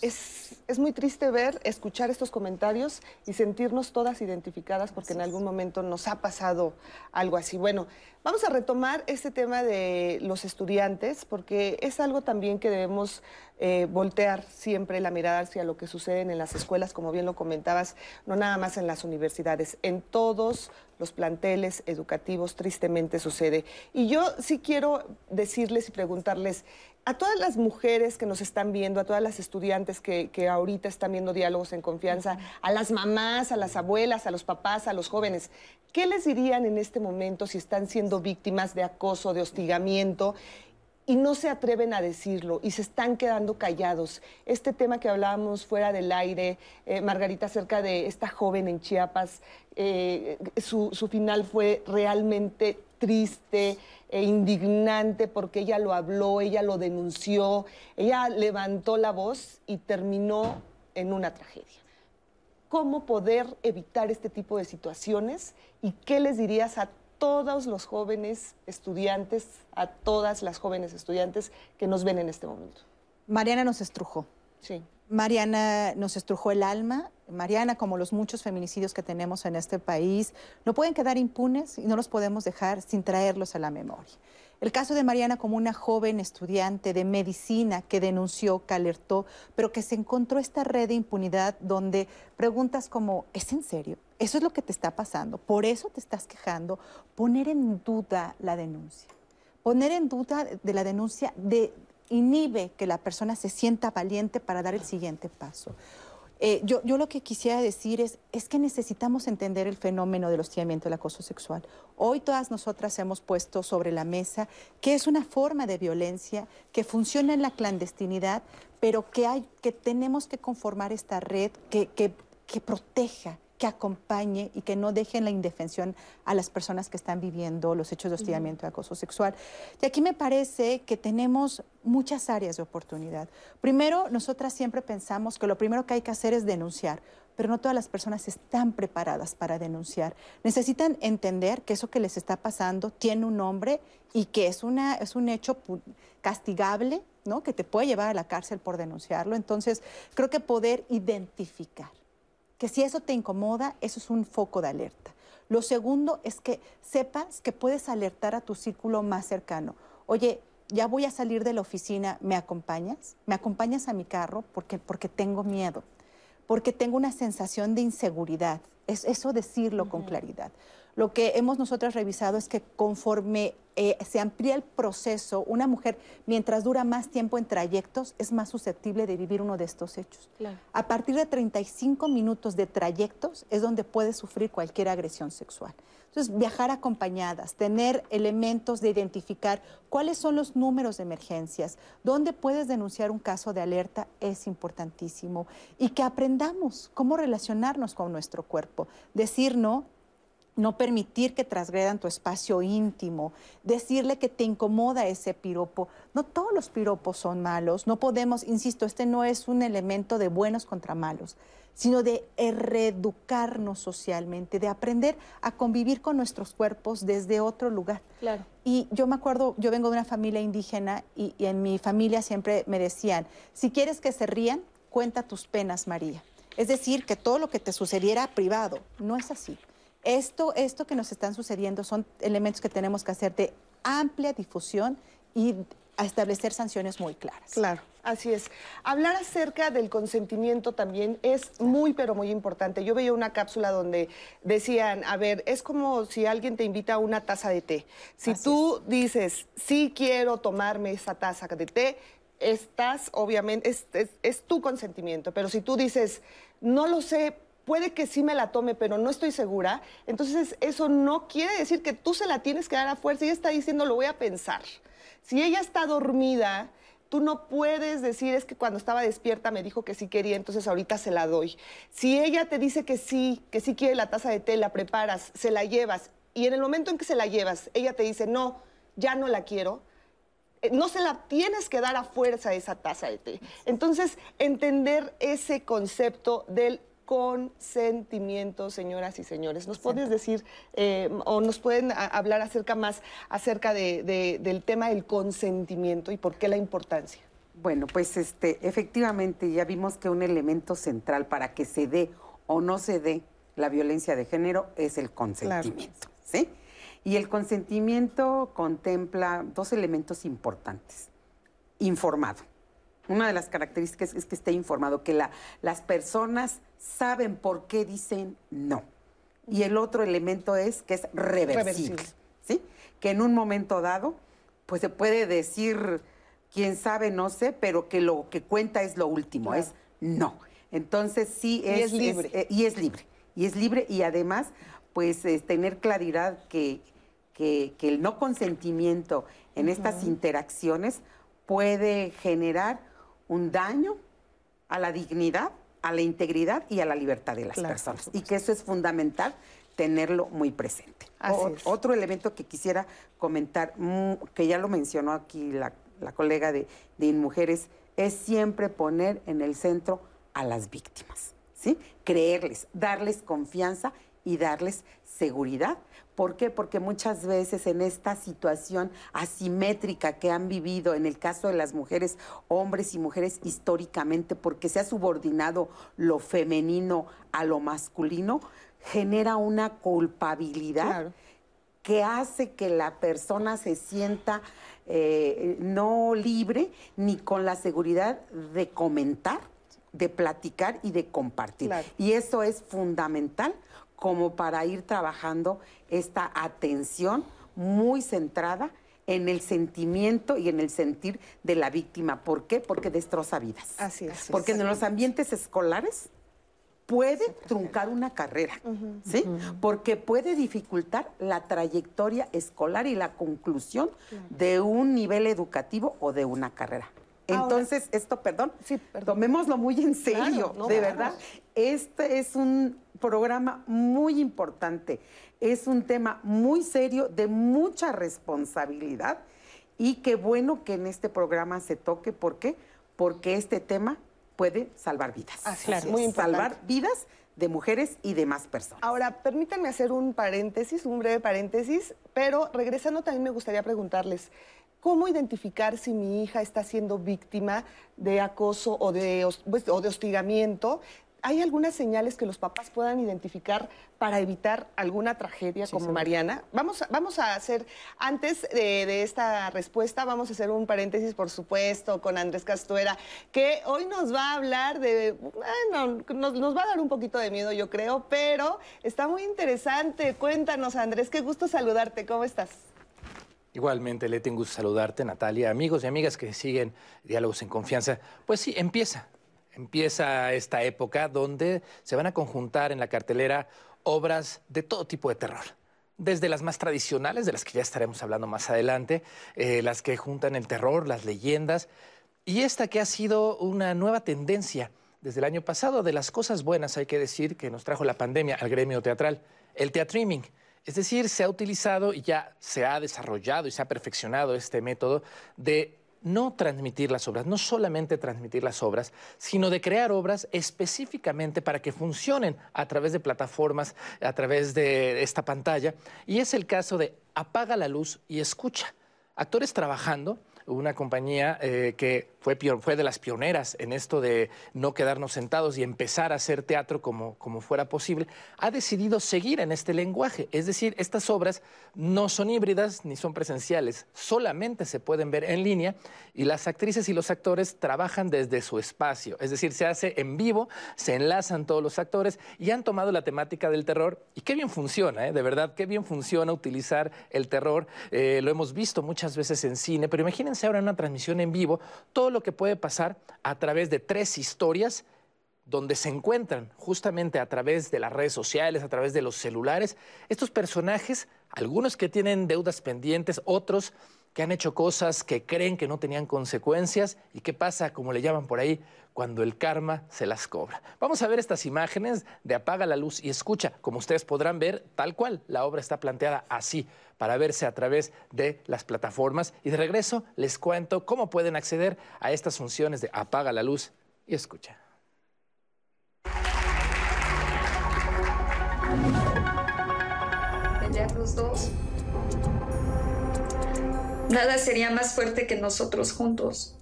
B: es, es muy triste ver, escuchar estos comentarios y sentirnos todas identificadas porque en algún momento nos ha pasado algo así. Bueno, vamos a retomar este tema de los estudiantes porque es algo también que debemos eh, voltear siempre la mirada hacia lo que sucede en las escuelas, como bien lo comentabas, no nada más en las universidades, en todos los planteles educativos tristemente sucede. Y yo sí quiero decirles y preguntarles, a todas las mujeres que nos están viendo, a todas las estudiantes que, que, ahorita están viendo diálogos en confianza, a las mamás, a las abuelas, a los papás, a los jóvenes, ¿qué les dirían en este momento si están siendo víctimas de acoso, de hostigamiento? Y no se atreven a decirlo y se están quedando callados. Este tema que hablábamos fuera del aire, eh, Margarita, acerca de esta joven en Chiapas, eh, su, final fue realmente triste e indignante porque ella lo habló, ella lo denunció, ella levantó la voz y terminó en una tragedia. ¿Cómo poder evitar este tipo de situaciones y qué les dirías a todos los jóvenes estudiantes, a todas las jóvenes estudiantes que nos ven en este momento.
D: Mariana nos estrujó.
B: Sí.
D: Mariana nos estrujó el alma. Mariana, como los muchos feminicidios que tenemos en este país, no pueden quedar impunes y no los podemos dejar sin traerlos a la memoria. El caso de Mariana como una joven estudiante de medicina que denunció, que alertó, pero que se encontró esta red de impunidad donde preguntas como, ¿es en serio? ¿Eso es lo que te está pasando? ¿Por eso te estás quejando? Poner en duda la denuncia. Poner en duda de la denuncia de, inhibe que la persona se sienta valiente para dar el siguiente paso. Eh, yo, lo que quisiera decir es, es que necesitamos entender el fenómeno del hostigamiento del acoso sexual. Hoy todas nosotras hemos puesto sobre la mesa que es una forma de violencia que funciona en la clandestinidad, pero que, hay, que tenemos que conformar esta red que, que proteja, que acompañe y que no deje en la indefensión a las personas que están viviendo los hechos de hostigamiento y acoso sexual. Y aquí me parece que tenemos muchas áreas de oportunidad. Primero, nosotras siempre pensamos que lo primero que hay que hacer es denunciar. pero no todas las personas están preparadas para denunciar. Necesitan entender que eso que les está pasando tiene un nombre y que es, una, es un hecho castigable, ¿no? que te puede llevar a la cárcel por denunciarlo. Entonces, creo que poder identificar que si eso te incomoda, eso es un foco de alerta. Lo segundo es que sepas que puedes alertar a tu círculo más cercano. Oye, ya voy a salir de la oficina, ¿me acompañas? ¿Me acompañas a mi carro? Porque, porque tengo miedo, porque tengo una sensación de inseguridad. Es eso decirlo con claridad. Lo que hemos nosotros revisado es que conforme eh, se amplía el proceso, una mujer, mientras dura más tiempo en trayectos, es más susceptible de vivir uno de estos hechos. A partir de 35 minutos de trayectos es donde puede sufrir cualquier agresión sexual. Entonces, viajar acompañadas, tener elementos de identificar cuáles son los números de emergencias, dónde puedes denunciar un caso de alerta es importantísimo y que aprendamos cómo relacionarnos con nuestro cuerpo. Decir no no permitir que transgredan tu espacio íntimo, decirle que te incomoda ese piropo. No todos los piropos son malos, no podemos, insisto, este no es un elemento de buenos contra malos, sino de reeducarnos socialmente, de aprender a convivir con nuestros cuerpos desde otro lugar.
B: Claro.
D: Y yo me acuerdo, yo vengo de una familia indígena y, y en mi familia siempre me decían, si quieres que se rían, cuenta tus penas, María. Es decir, que todo lo que te sucediera privado, no es así. Esto, esto que nos están sucediendo son elementos que tenemos que hacer de amplia difusión y a establecer sanciones muy claras.
B: Claro, así es. Hablar acerca del consentimiento también es muy, pero muy importante. Yo veía una cápsula donde decían, a ver, es como si alguien te invita a una taza de té. Si tú dices, sí quiero tomarme esa taza de té, estás, obviamente, es, es tu consentimiento. Pero si tú dices, no lo sé, puede que sí me la tome, pero no estoy segura, entonces eso no quiere decir que tú se la tienes que dar a fuerza. Ella está diciendo, lo voy a pensar. Si ella está dormida, tú no puedes decir, es que cuando estaba despierta me dijo que sí quería, entonces ahorita se la doy. Si ella te dice que sí, que sí quiere la taza de té, la preparas, se la llevas, y en el momento en que se la llevas, ella te dice, no, ya no la quiero, eh, no se la tienes que dar a fuerza esa taza de té. Entonces, entender ese concepto del consentimiento, señoras y señores. ¿Nos puedes decir eh, o nos pueden hablar acerca más acerca del tema del consentimiento y por qué la importancia?
E: Bueno, pues este, efectivamente ya vimos que un elemento central para que se dé o no se dé la violencia de género es el consentimiento, ¿sí? Y el consentimiento contempla dos elementos importantes. Informado. Una de las características es que esté informado, que la, las personas saben por qué dicen no. Y el otro elemento es que es reversible, ¿sí? Que en un momento dado, pues se puede decir, quién sabe, no sé, pero que lo que cuenta es lo último, es no. Entonces sí es...
B: Y es libre.
E: Eh, y es libre. Y es libre y además, pues es tener claridad que, que, el no consentimiento en estas interacciones puede generar un daño a la dignidad a la integridad y a la libertad de las personas. Y que eso es fundamental tenerlo muy presente. Otro elemento que quisiera comentar, que ya lo mencionó aquí la, colega de, de Mujeres, es siempre poner en el centro a las víctimas, ¿sí? Creerles, darles confianza y darles seguridad ¿Por qué? Porque muchas veces en esta situación asimétrica que han vivido, en el caso de las mujeres, hombres y mujeres históricamente, porque se ha subordinado lo femenino a lo masculino, genera una culpabilidad que hace que la persona se sienta eh, no libre ni con la seguridad de comentar, de platicar y de compartir. Y eso es fundamental como para ir trabajando esta atención muy centrada en el sentimiento y en el sentir de la víctima. ¿Por qué? Porque destroza vidas.
B: Así es.
E: Porque en los ambientes escolares puede truncar una carrera, ¿sí? Porque puede dificultar la trayectoria escolar y la conclusión de un nivel educativo o de una carrera. Entonces, esto, perdón, sí, tomémoslo muy en serio, de verdad. Este es un programa muy importante, es un tema muy serio, de mucha responsabilidad y qué bueno que en este programa se toque. ¿Por qué? Porque este tema puede salvar vidas.
B: claro, muy
E: Salvar vidas de mujeres y demás personas.
B: Ahora, permítanme hacer un paréntesis, un breve paréntesis, pero regresando también me gustaría preguntarles, ¿cómo identificar si mi hija está siendo víctima de acoso o de, pues, o de hostigamiento? ¿Hay algunas señales que los papás puedan identificar para evitar alguna tragedia como Mariana? Vamos, a, vamos a hacer, antes de, esta respuesta, vamos a hacer un paréntesis, por supuesto, con Andrés Castuera, que hoy nos va a hablar de, bueno, nos, nos va a dar un poquito de miedo, yo creo, pero está muy interesante. Cuéntanos, Andrés, qué gusto saludarte, ¿cómo estás?
N: Igualmente, Leti, un gusto saludarte, Natalia, amigos y amigas que siguen Diálogos en Confianza. Pues sí, empieza, empieza esta época donde se van a conjuntar en la cartelera obras de todo tipo de terror. Desde las más tradicionales, de las que ya estaremos hablando más adelante, eh, las que juntan el terror, las leyendas, y esta que ha sido una nueva tendencia desde el año pasado, de las cosas buenas, hay que decir, que nos trajo la pandemia al gremio teatral, el teatriming. Es decir, se ha utilizado y ya se ha desarrollado y se ha perfeccionado este método de no transmitir las obras, no solamente transmitir las obras, sino de crear obras específicamente para que funcionen a través de plataformas, a través de esta pantalla. Y es el caso de apaga la luz y escucha. Actores trabajando una compañía eh, que fue, fue, de las pioneras en esto de no quedarnos sentados y empezar a hacer teatro como, como fuera posible, ha decidido seguir en este lenguaje. Es decir, estas obras no son híbridas ni son presenciales, solamente se pueden ver en línea y las actrices y los actores trabajan desde su espacio. Es decir, se hace en vivo, se enlazan todos los actores y han tomado la temática del terror y qué bien funciona, ¿eh? de verdad, qué bien funciona utilizar el terror. Eh, lo hemos visto muchas veces en cine, pero imagínense ahora en una transmisión en vivo todo lo que puede pasar a través de tres historias donde se encuentran justamente a través de las redes sociales, a través de los celulares, estos personajes, algunos que tienen deudas pendientes, otros que han hecho cosas que creen que no tenían consecuencias y qué pasa, como le llaman por ahí, cuando el karma se las cobra. Vamos a ver estas imágenes de apaga la luz y escucha. Como ustedes podrán ver, tal cual, la obra está planteada así, para verse a través de las plataformas. Y de regreso les cuento cómo pueden acceder a estas funciones de apaga la luz y escucha.
O: Nada sería más fuerte que nosotros juntos.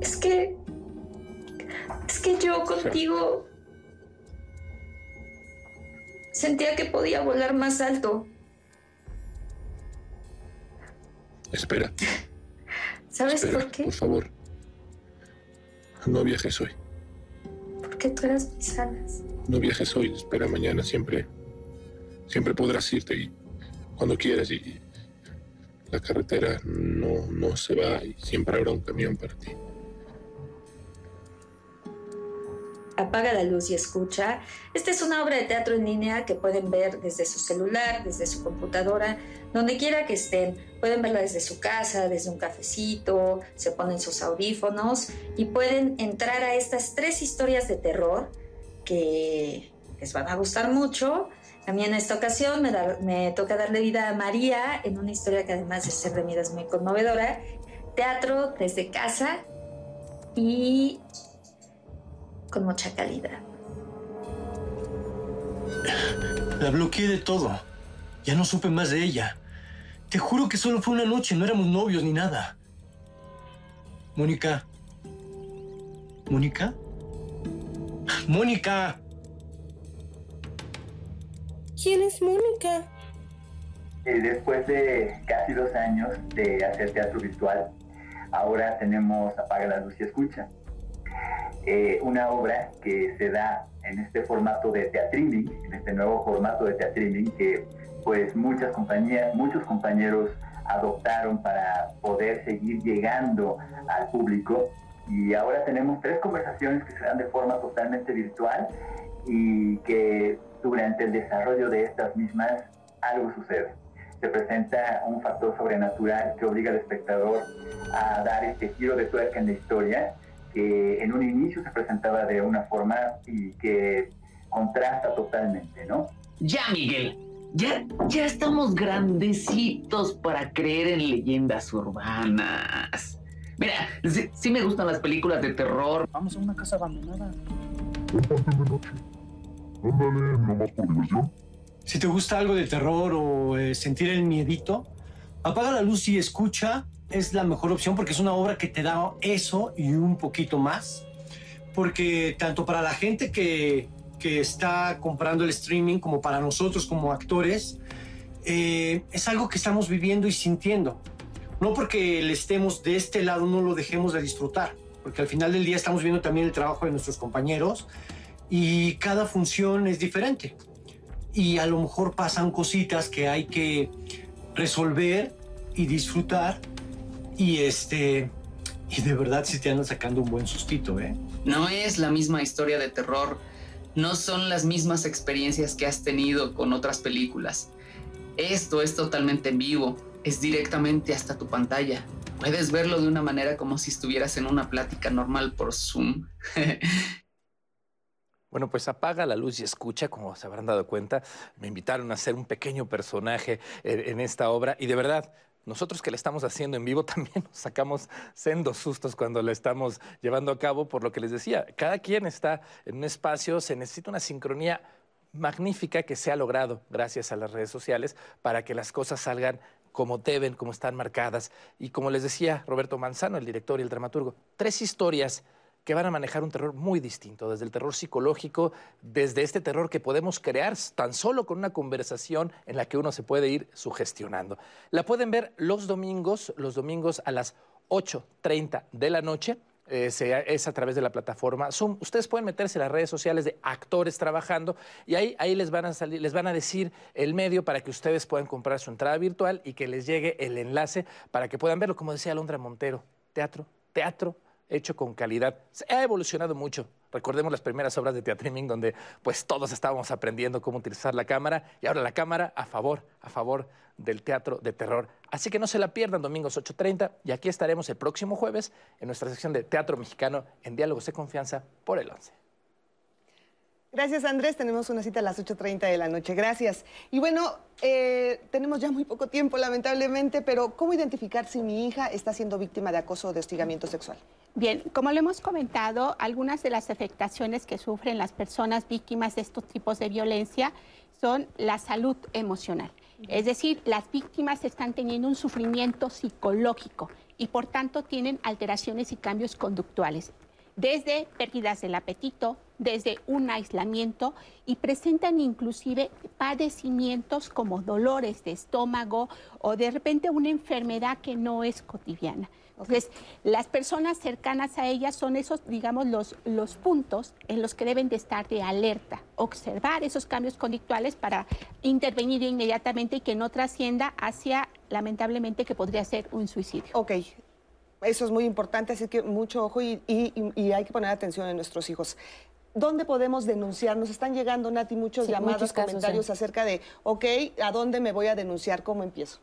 O: Es que... Es que yo contigo... Sentía que podía volar más alto.
P: Espera.
O: ¿Sabes por qué?
P: Por favor. No viajes hoy.
O: Porque tú eras mis alas.
P: No viajes hoy. Espera mañana. Siempre. Siempre podrás irte y cuando quieras y la carretera no, no se va y siempre habrá un camión para ti.
O: Apaga la luz y escucha. Esta es una obra de teatro en línea que pueden ver desde su celular, desde su computadora, donde quiera que estén. Pueden verla desde su casa, desde un cafecito, se ponen sus audífonos y pueden entrar a estas tres historias de terror que les van a gustar mucho a mí en esta ocasión me, toca darle vida a María en una historia que además de ser de mí es muy conmovedora. Teatro desde casa y con mucha calidad.
Q: La bloqueé de todo. Ya no supe más de ella. Te juro que solo fue una noche, no éramos novios ni nada. Mónica. ¿Mónica? ¡Mónica!
R: ¿Quién es Mónica?
S: Eh, después de casi dos años de hacer teatro virtual, ahora tenemos Apaga la luz y escucha. Eh, una obra que se da en este formato de teatriming, en este nuevo formato de teatriming que pues muchas compañías, muchos compañeros adoptaron para poder seguir llegando al público. Y ahora tenemos tres conversaciones que se dan de forma totalmente virtual y que durante el desarrollo de estas mismas algo sucede. Se presenta un factor sobrenatural que obliga al espectador a dar este giro de tuerca en la historia, que en un inicio se presentaba de una forma y que contrasta totalmente, ¿no?
T: Ya, Miguel, ya, ya estamos grandecitos para creer en leyendas urbanas. Mira, sí, sí me gustan las películas de terror.
Q: Vamos a una casa abandonada.
P: Ándale, nomás por diversión.
Q: Si te gusta algo de terror o eh, sentir el miedito, apaga la luz y escucha. Es la mejor opción porque es una obra que te da eso y un poquito más. Porque tanto para la gente que, que está comprando el streaming como para nosotros como actores, eh, es algo que estamos viviendo y sintiendo. No porque le estemos de este lado, no lo dejemos de disfrutar, porque al final del día estamos viendo también el trabajo de nuestros compañeros y cada función es diferente. Y a lo mejor pasan cositas que hay que resolver y disfrutar y este y de verdad sí te andan sacando un buen sustito, ¿eh?
T: No es la misma historia de terror, no son las mismas experiencias que has tenido con otras películas. Esto es totalmente en vivo, es directamente hasta tu pantalla. Puedes verlo de una manera como si estuvieras en una plática normal por Zoom.
N: Bueno, pues apaga la luz y escucha, como se habrán dado cuenta. Me invitaron a hacer un pequeño personaje en, en esta obra y de verdad, nosotros que la estamos haciendo en vivo también nos sacamos sendos sustos cuando la estamos llevando a cabo, por lo que les decía, cada quien está en un espacio, se necesita una sincronía magnífica que se ha logrado gracias a las redes sociales para que las cosas salgan como deben, como están marcadas. Y como les decía Roberto Manzano, el director y el dramaturgo, tres historias que van a manejar un terror muy distinto, desde el terror psicológico, desde este terror que podemos crear tan solo con una conversación en la que uno se puede ir sugestionando. La pueden ver los domingos, los domingos a las 8.30 de la noche. Eh, es a través de la plataforma Zoom. Ustedes pueden meterse en las redes sociales de actores trabajando y ahí, ahí les, van a les van a decir el medio para que ustedes puedan comprar su entrada virtual y que les llegue el enlace para que puedan verlo. Como decía Alondra Montero, teatro, teatro hecho con calidad. Se ha evolucionado mucho. Recordemos las primeras obras de teatriming donde pues todos estábamos aprendiendo cómo utilizar la cámara y ahora la cámara a favor, a favor del teatro de terror. Así que no se la pierdan domingos 8.30 y aquí estaremos el próximo jueves en nuestra sección de Teatro Mexicano en Diálogos de Confianza por el 11.
B: Gracias, Andrés. Tenemos una cita a las 8.30 de la noche. Gracias. Y bueno, eh, tenemos ya muy poco tiempo, lamentablemente, pero ¿cómo identificar si mi hija está siendo víctima de acoso o de hostigamiento sexual?
G: Bien, como lo hemos comentado, algunas de las afectaciones que sufren las personas víctimas de estos tipos de violencia son la salud emocional. Es decir, las víctimas están teniendo un sufrimiento psicológico y por tanto tienen alteraciones y cambios conductuales, desde pérdidas del apetito, desde un aislamiento y presentan inclusive padecimientos como dolores de estómago o de repente una enfermedad que no es cotidiana. Entonces, las personas cercanas a ellas son esos, digamos, los, los puntos en los que deben de estar de alerta, observar esos cambios conductuales para intervenir inmediatamente y que no trascienda hacia, lamentablemente, que podría ser un suicidio.
B: Ok, eso es muy importante, así que mucho ojo y, y- hay que poner atención en nuestros hijos. ¿Dónde podemos denunciar? Nos están llegando, Nati, muchos
C: Sí,
B: llamados,
C: muchos casos,
B: comentarios
C: sí.
B: acerca de, ok, ¿a dónde me voy a denunciar? ¿Cómo empiezo?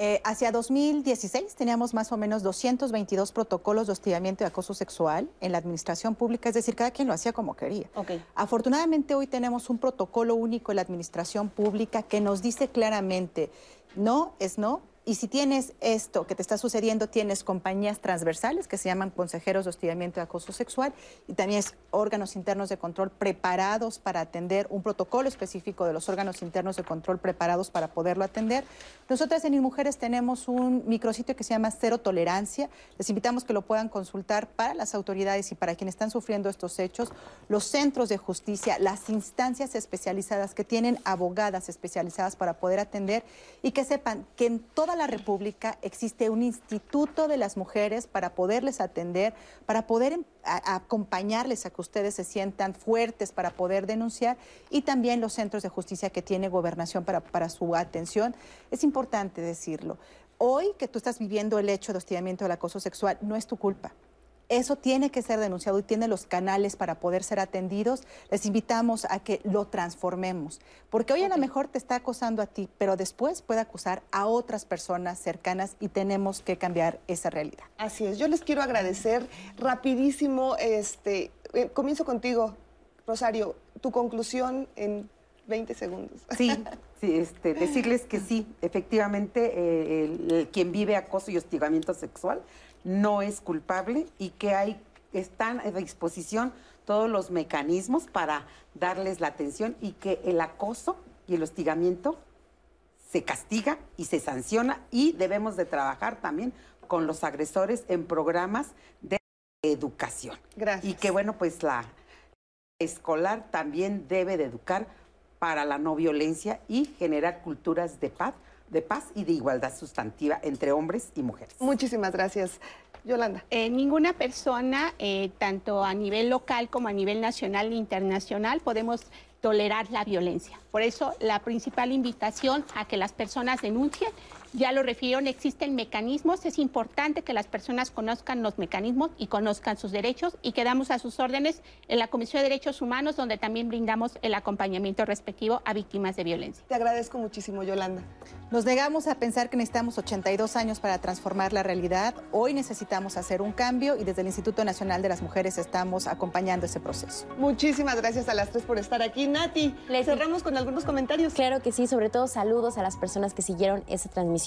D: Eh, hacia 2016 teníamos más o menos 222 protocolos de hostigamiento y acoso sexual en la administración pública, es decir, cada quien lo hacía como quería. Afortunadamente hoy tenemos un protocolo único en la administración pública que nos dice claramente, no es no. Y si tienes esto que te está sucediendo, tienes compañías transversales que se llaman consejeros de hostigamiento y acoso sexual y también es órganos internos de control preparados para atender un protocolo específico de los órganos internos de control preparados para poderlo atender. Nosotras en Mujeres tenemos un micrositio que se llama Cero Tolerancia. Les invitamos que lo puedan consultar para las autoridades y para quienes están sufriendo estos hechos, los centros de justicia, las instancias especializadas que tienen abogadas especializadas para poder atender y que sepan que en toda la República existe un instituto de las mujeres para poderles atender, para poder em- acompañarles a que ustedes se sientan fuertes para poder denunciar y también los centros de justicia que tiene gobernación para, para su atención. Es importante decirlo. Hoy que tú estás viviendo el hecho de hostigamiento del acoso sexual, no es tu culpa. Eso tiene que ser denunciado y tiene los canales para poder ser atendidos. Les invitamos a que lo transformemos, porque hoy a lo mejor te está acosando a ti, pero después puede acusar a otras personas cercanas y tenemos que cambiar esa realidad.
B: Así es, yo les quiero agradecer rapidísimo, este, eh, comienzo contigo, Rosario, tu conclusión en 20 segundos.
E: Sí, sí este, decirles que sí, efectivamente, eh, el, quien vive acoso y hostigamiento sexual no es culpable y que hay, están a disposición todos los mecanismos para darles la atención y que el acoso y el hostigamiento se castiga y se sanciona y debemos de trabajar también con los agresores en programas de educación.
B: Gracias.
E: Y que bueno, pues la escolar también debe de educar para la no violencia y generar culturas de paz, de paz y de igualdad sustantiva entre hombres y mujeres.
B: Muchísimas gracias. Yolanda.
G: Eh, ninguna persona, eh, tanto a nivel local como a nivel nacional e internacional, podemos tolerar la violencia. Por eso la principal invitación a que las personas denuncien ya lo refirieron, existen mecanismos, es importante que las personas conozcan los mecanismos y conozcan sus derechos y quedamos a sus órdenes en la Comisión de Derechos Humanos donde también brindamos el acompañamiento respectivo a víctimas de violencia.
B: Te agradezco muchísimo, Yolanda.
D: Nos negamos a pensar que necesitamos 82 años para transformar la realidad. Hoy necesitamos hacer un cambio y desde el Instituto Nacional de las Mujeres estamos acompañando ese proceso.
B: Muchísimas gracias a las tres por estar aquí. Nati, le cerramos con algunos comentarios.
C: Claro que sí, sobre todo saludos a las personas que siguieron esa transmisión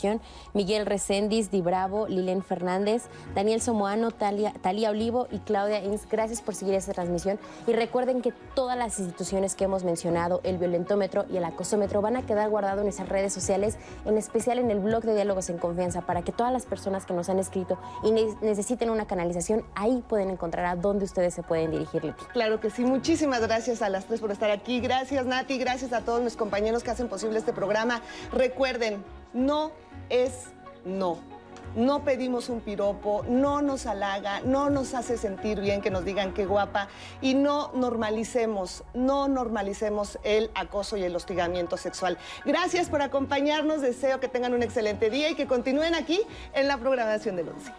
C: Miguel Recendis, Di Bravo, Lilen Fernández, Daniel Somoano, Talia, Olivo y Claudia Ins. Gracias por seguir esta transmisión. Y recuerden que todas las instituciones que hemos mencionado, el violentómetro y el acosómetro, van a quedar guardados en esas redes sociales, en especial en el blog de Diálogos en Confianza, para que todas las personas que nos han escrito y necesiten una canalización, ahí pueden encontrar a dónde ustedes se pueden dirigir.
B: Claro que sí. Muchísimas gracias a las tres por estar aquí. Gracias, Nati. Gracias a todos mis compañeros que hacen posible este programa. Recuerden, no es no. No pedimos un piropo, no nos halaga, no nos hace sentir bien que nos digan qué guapa y no normalicemos, no normalicemos el acoso y el hostigamiento sexual. Gracias por acompañarnos, deseo que tengan un excelente día y que continúen aquí en la programación de Lucy.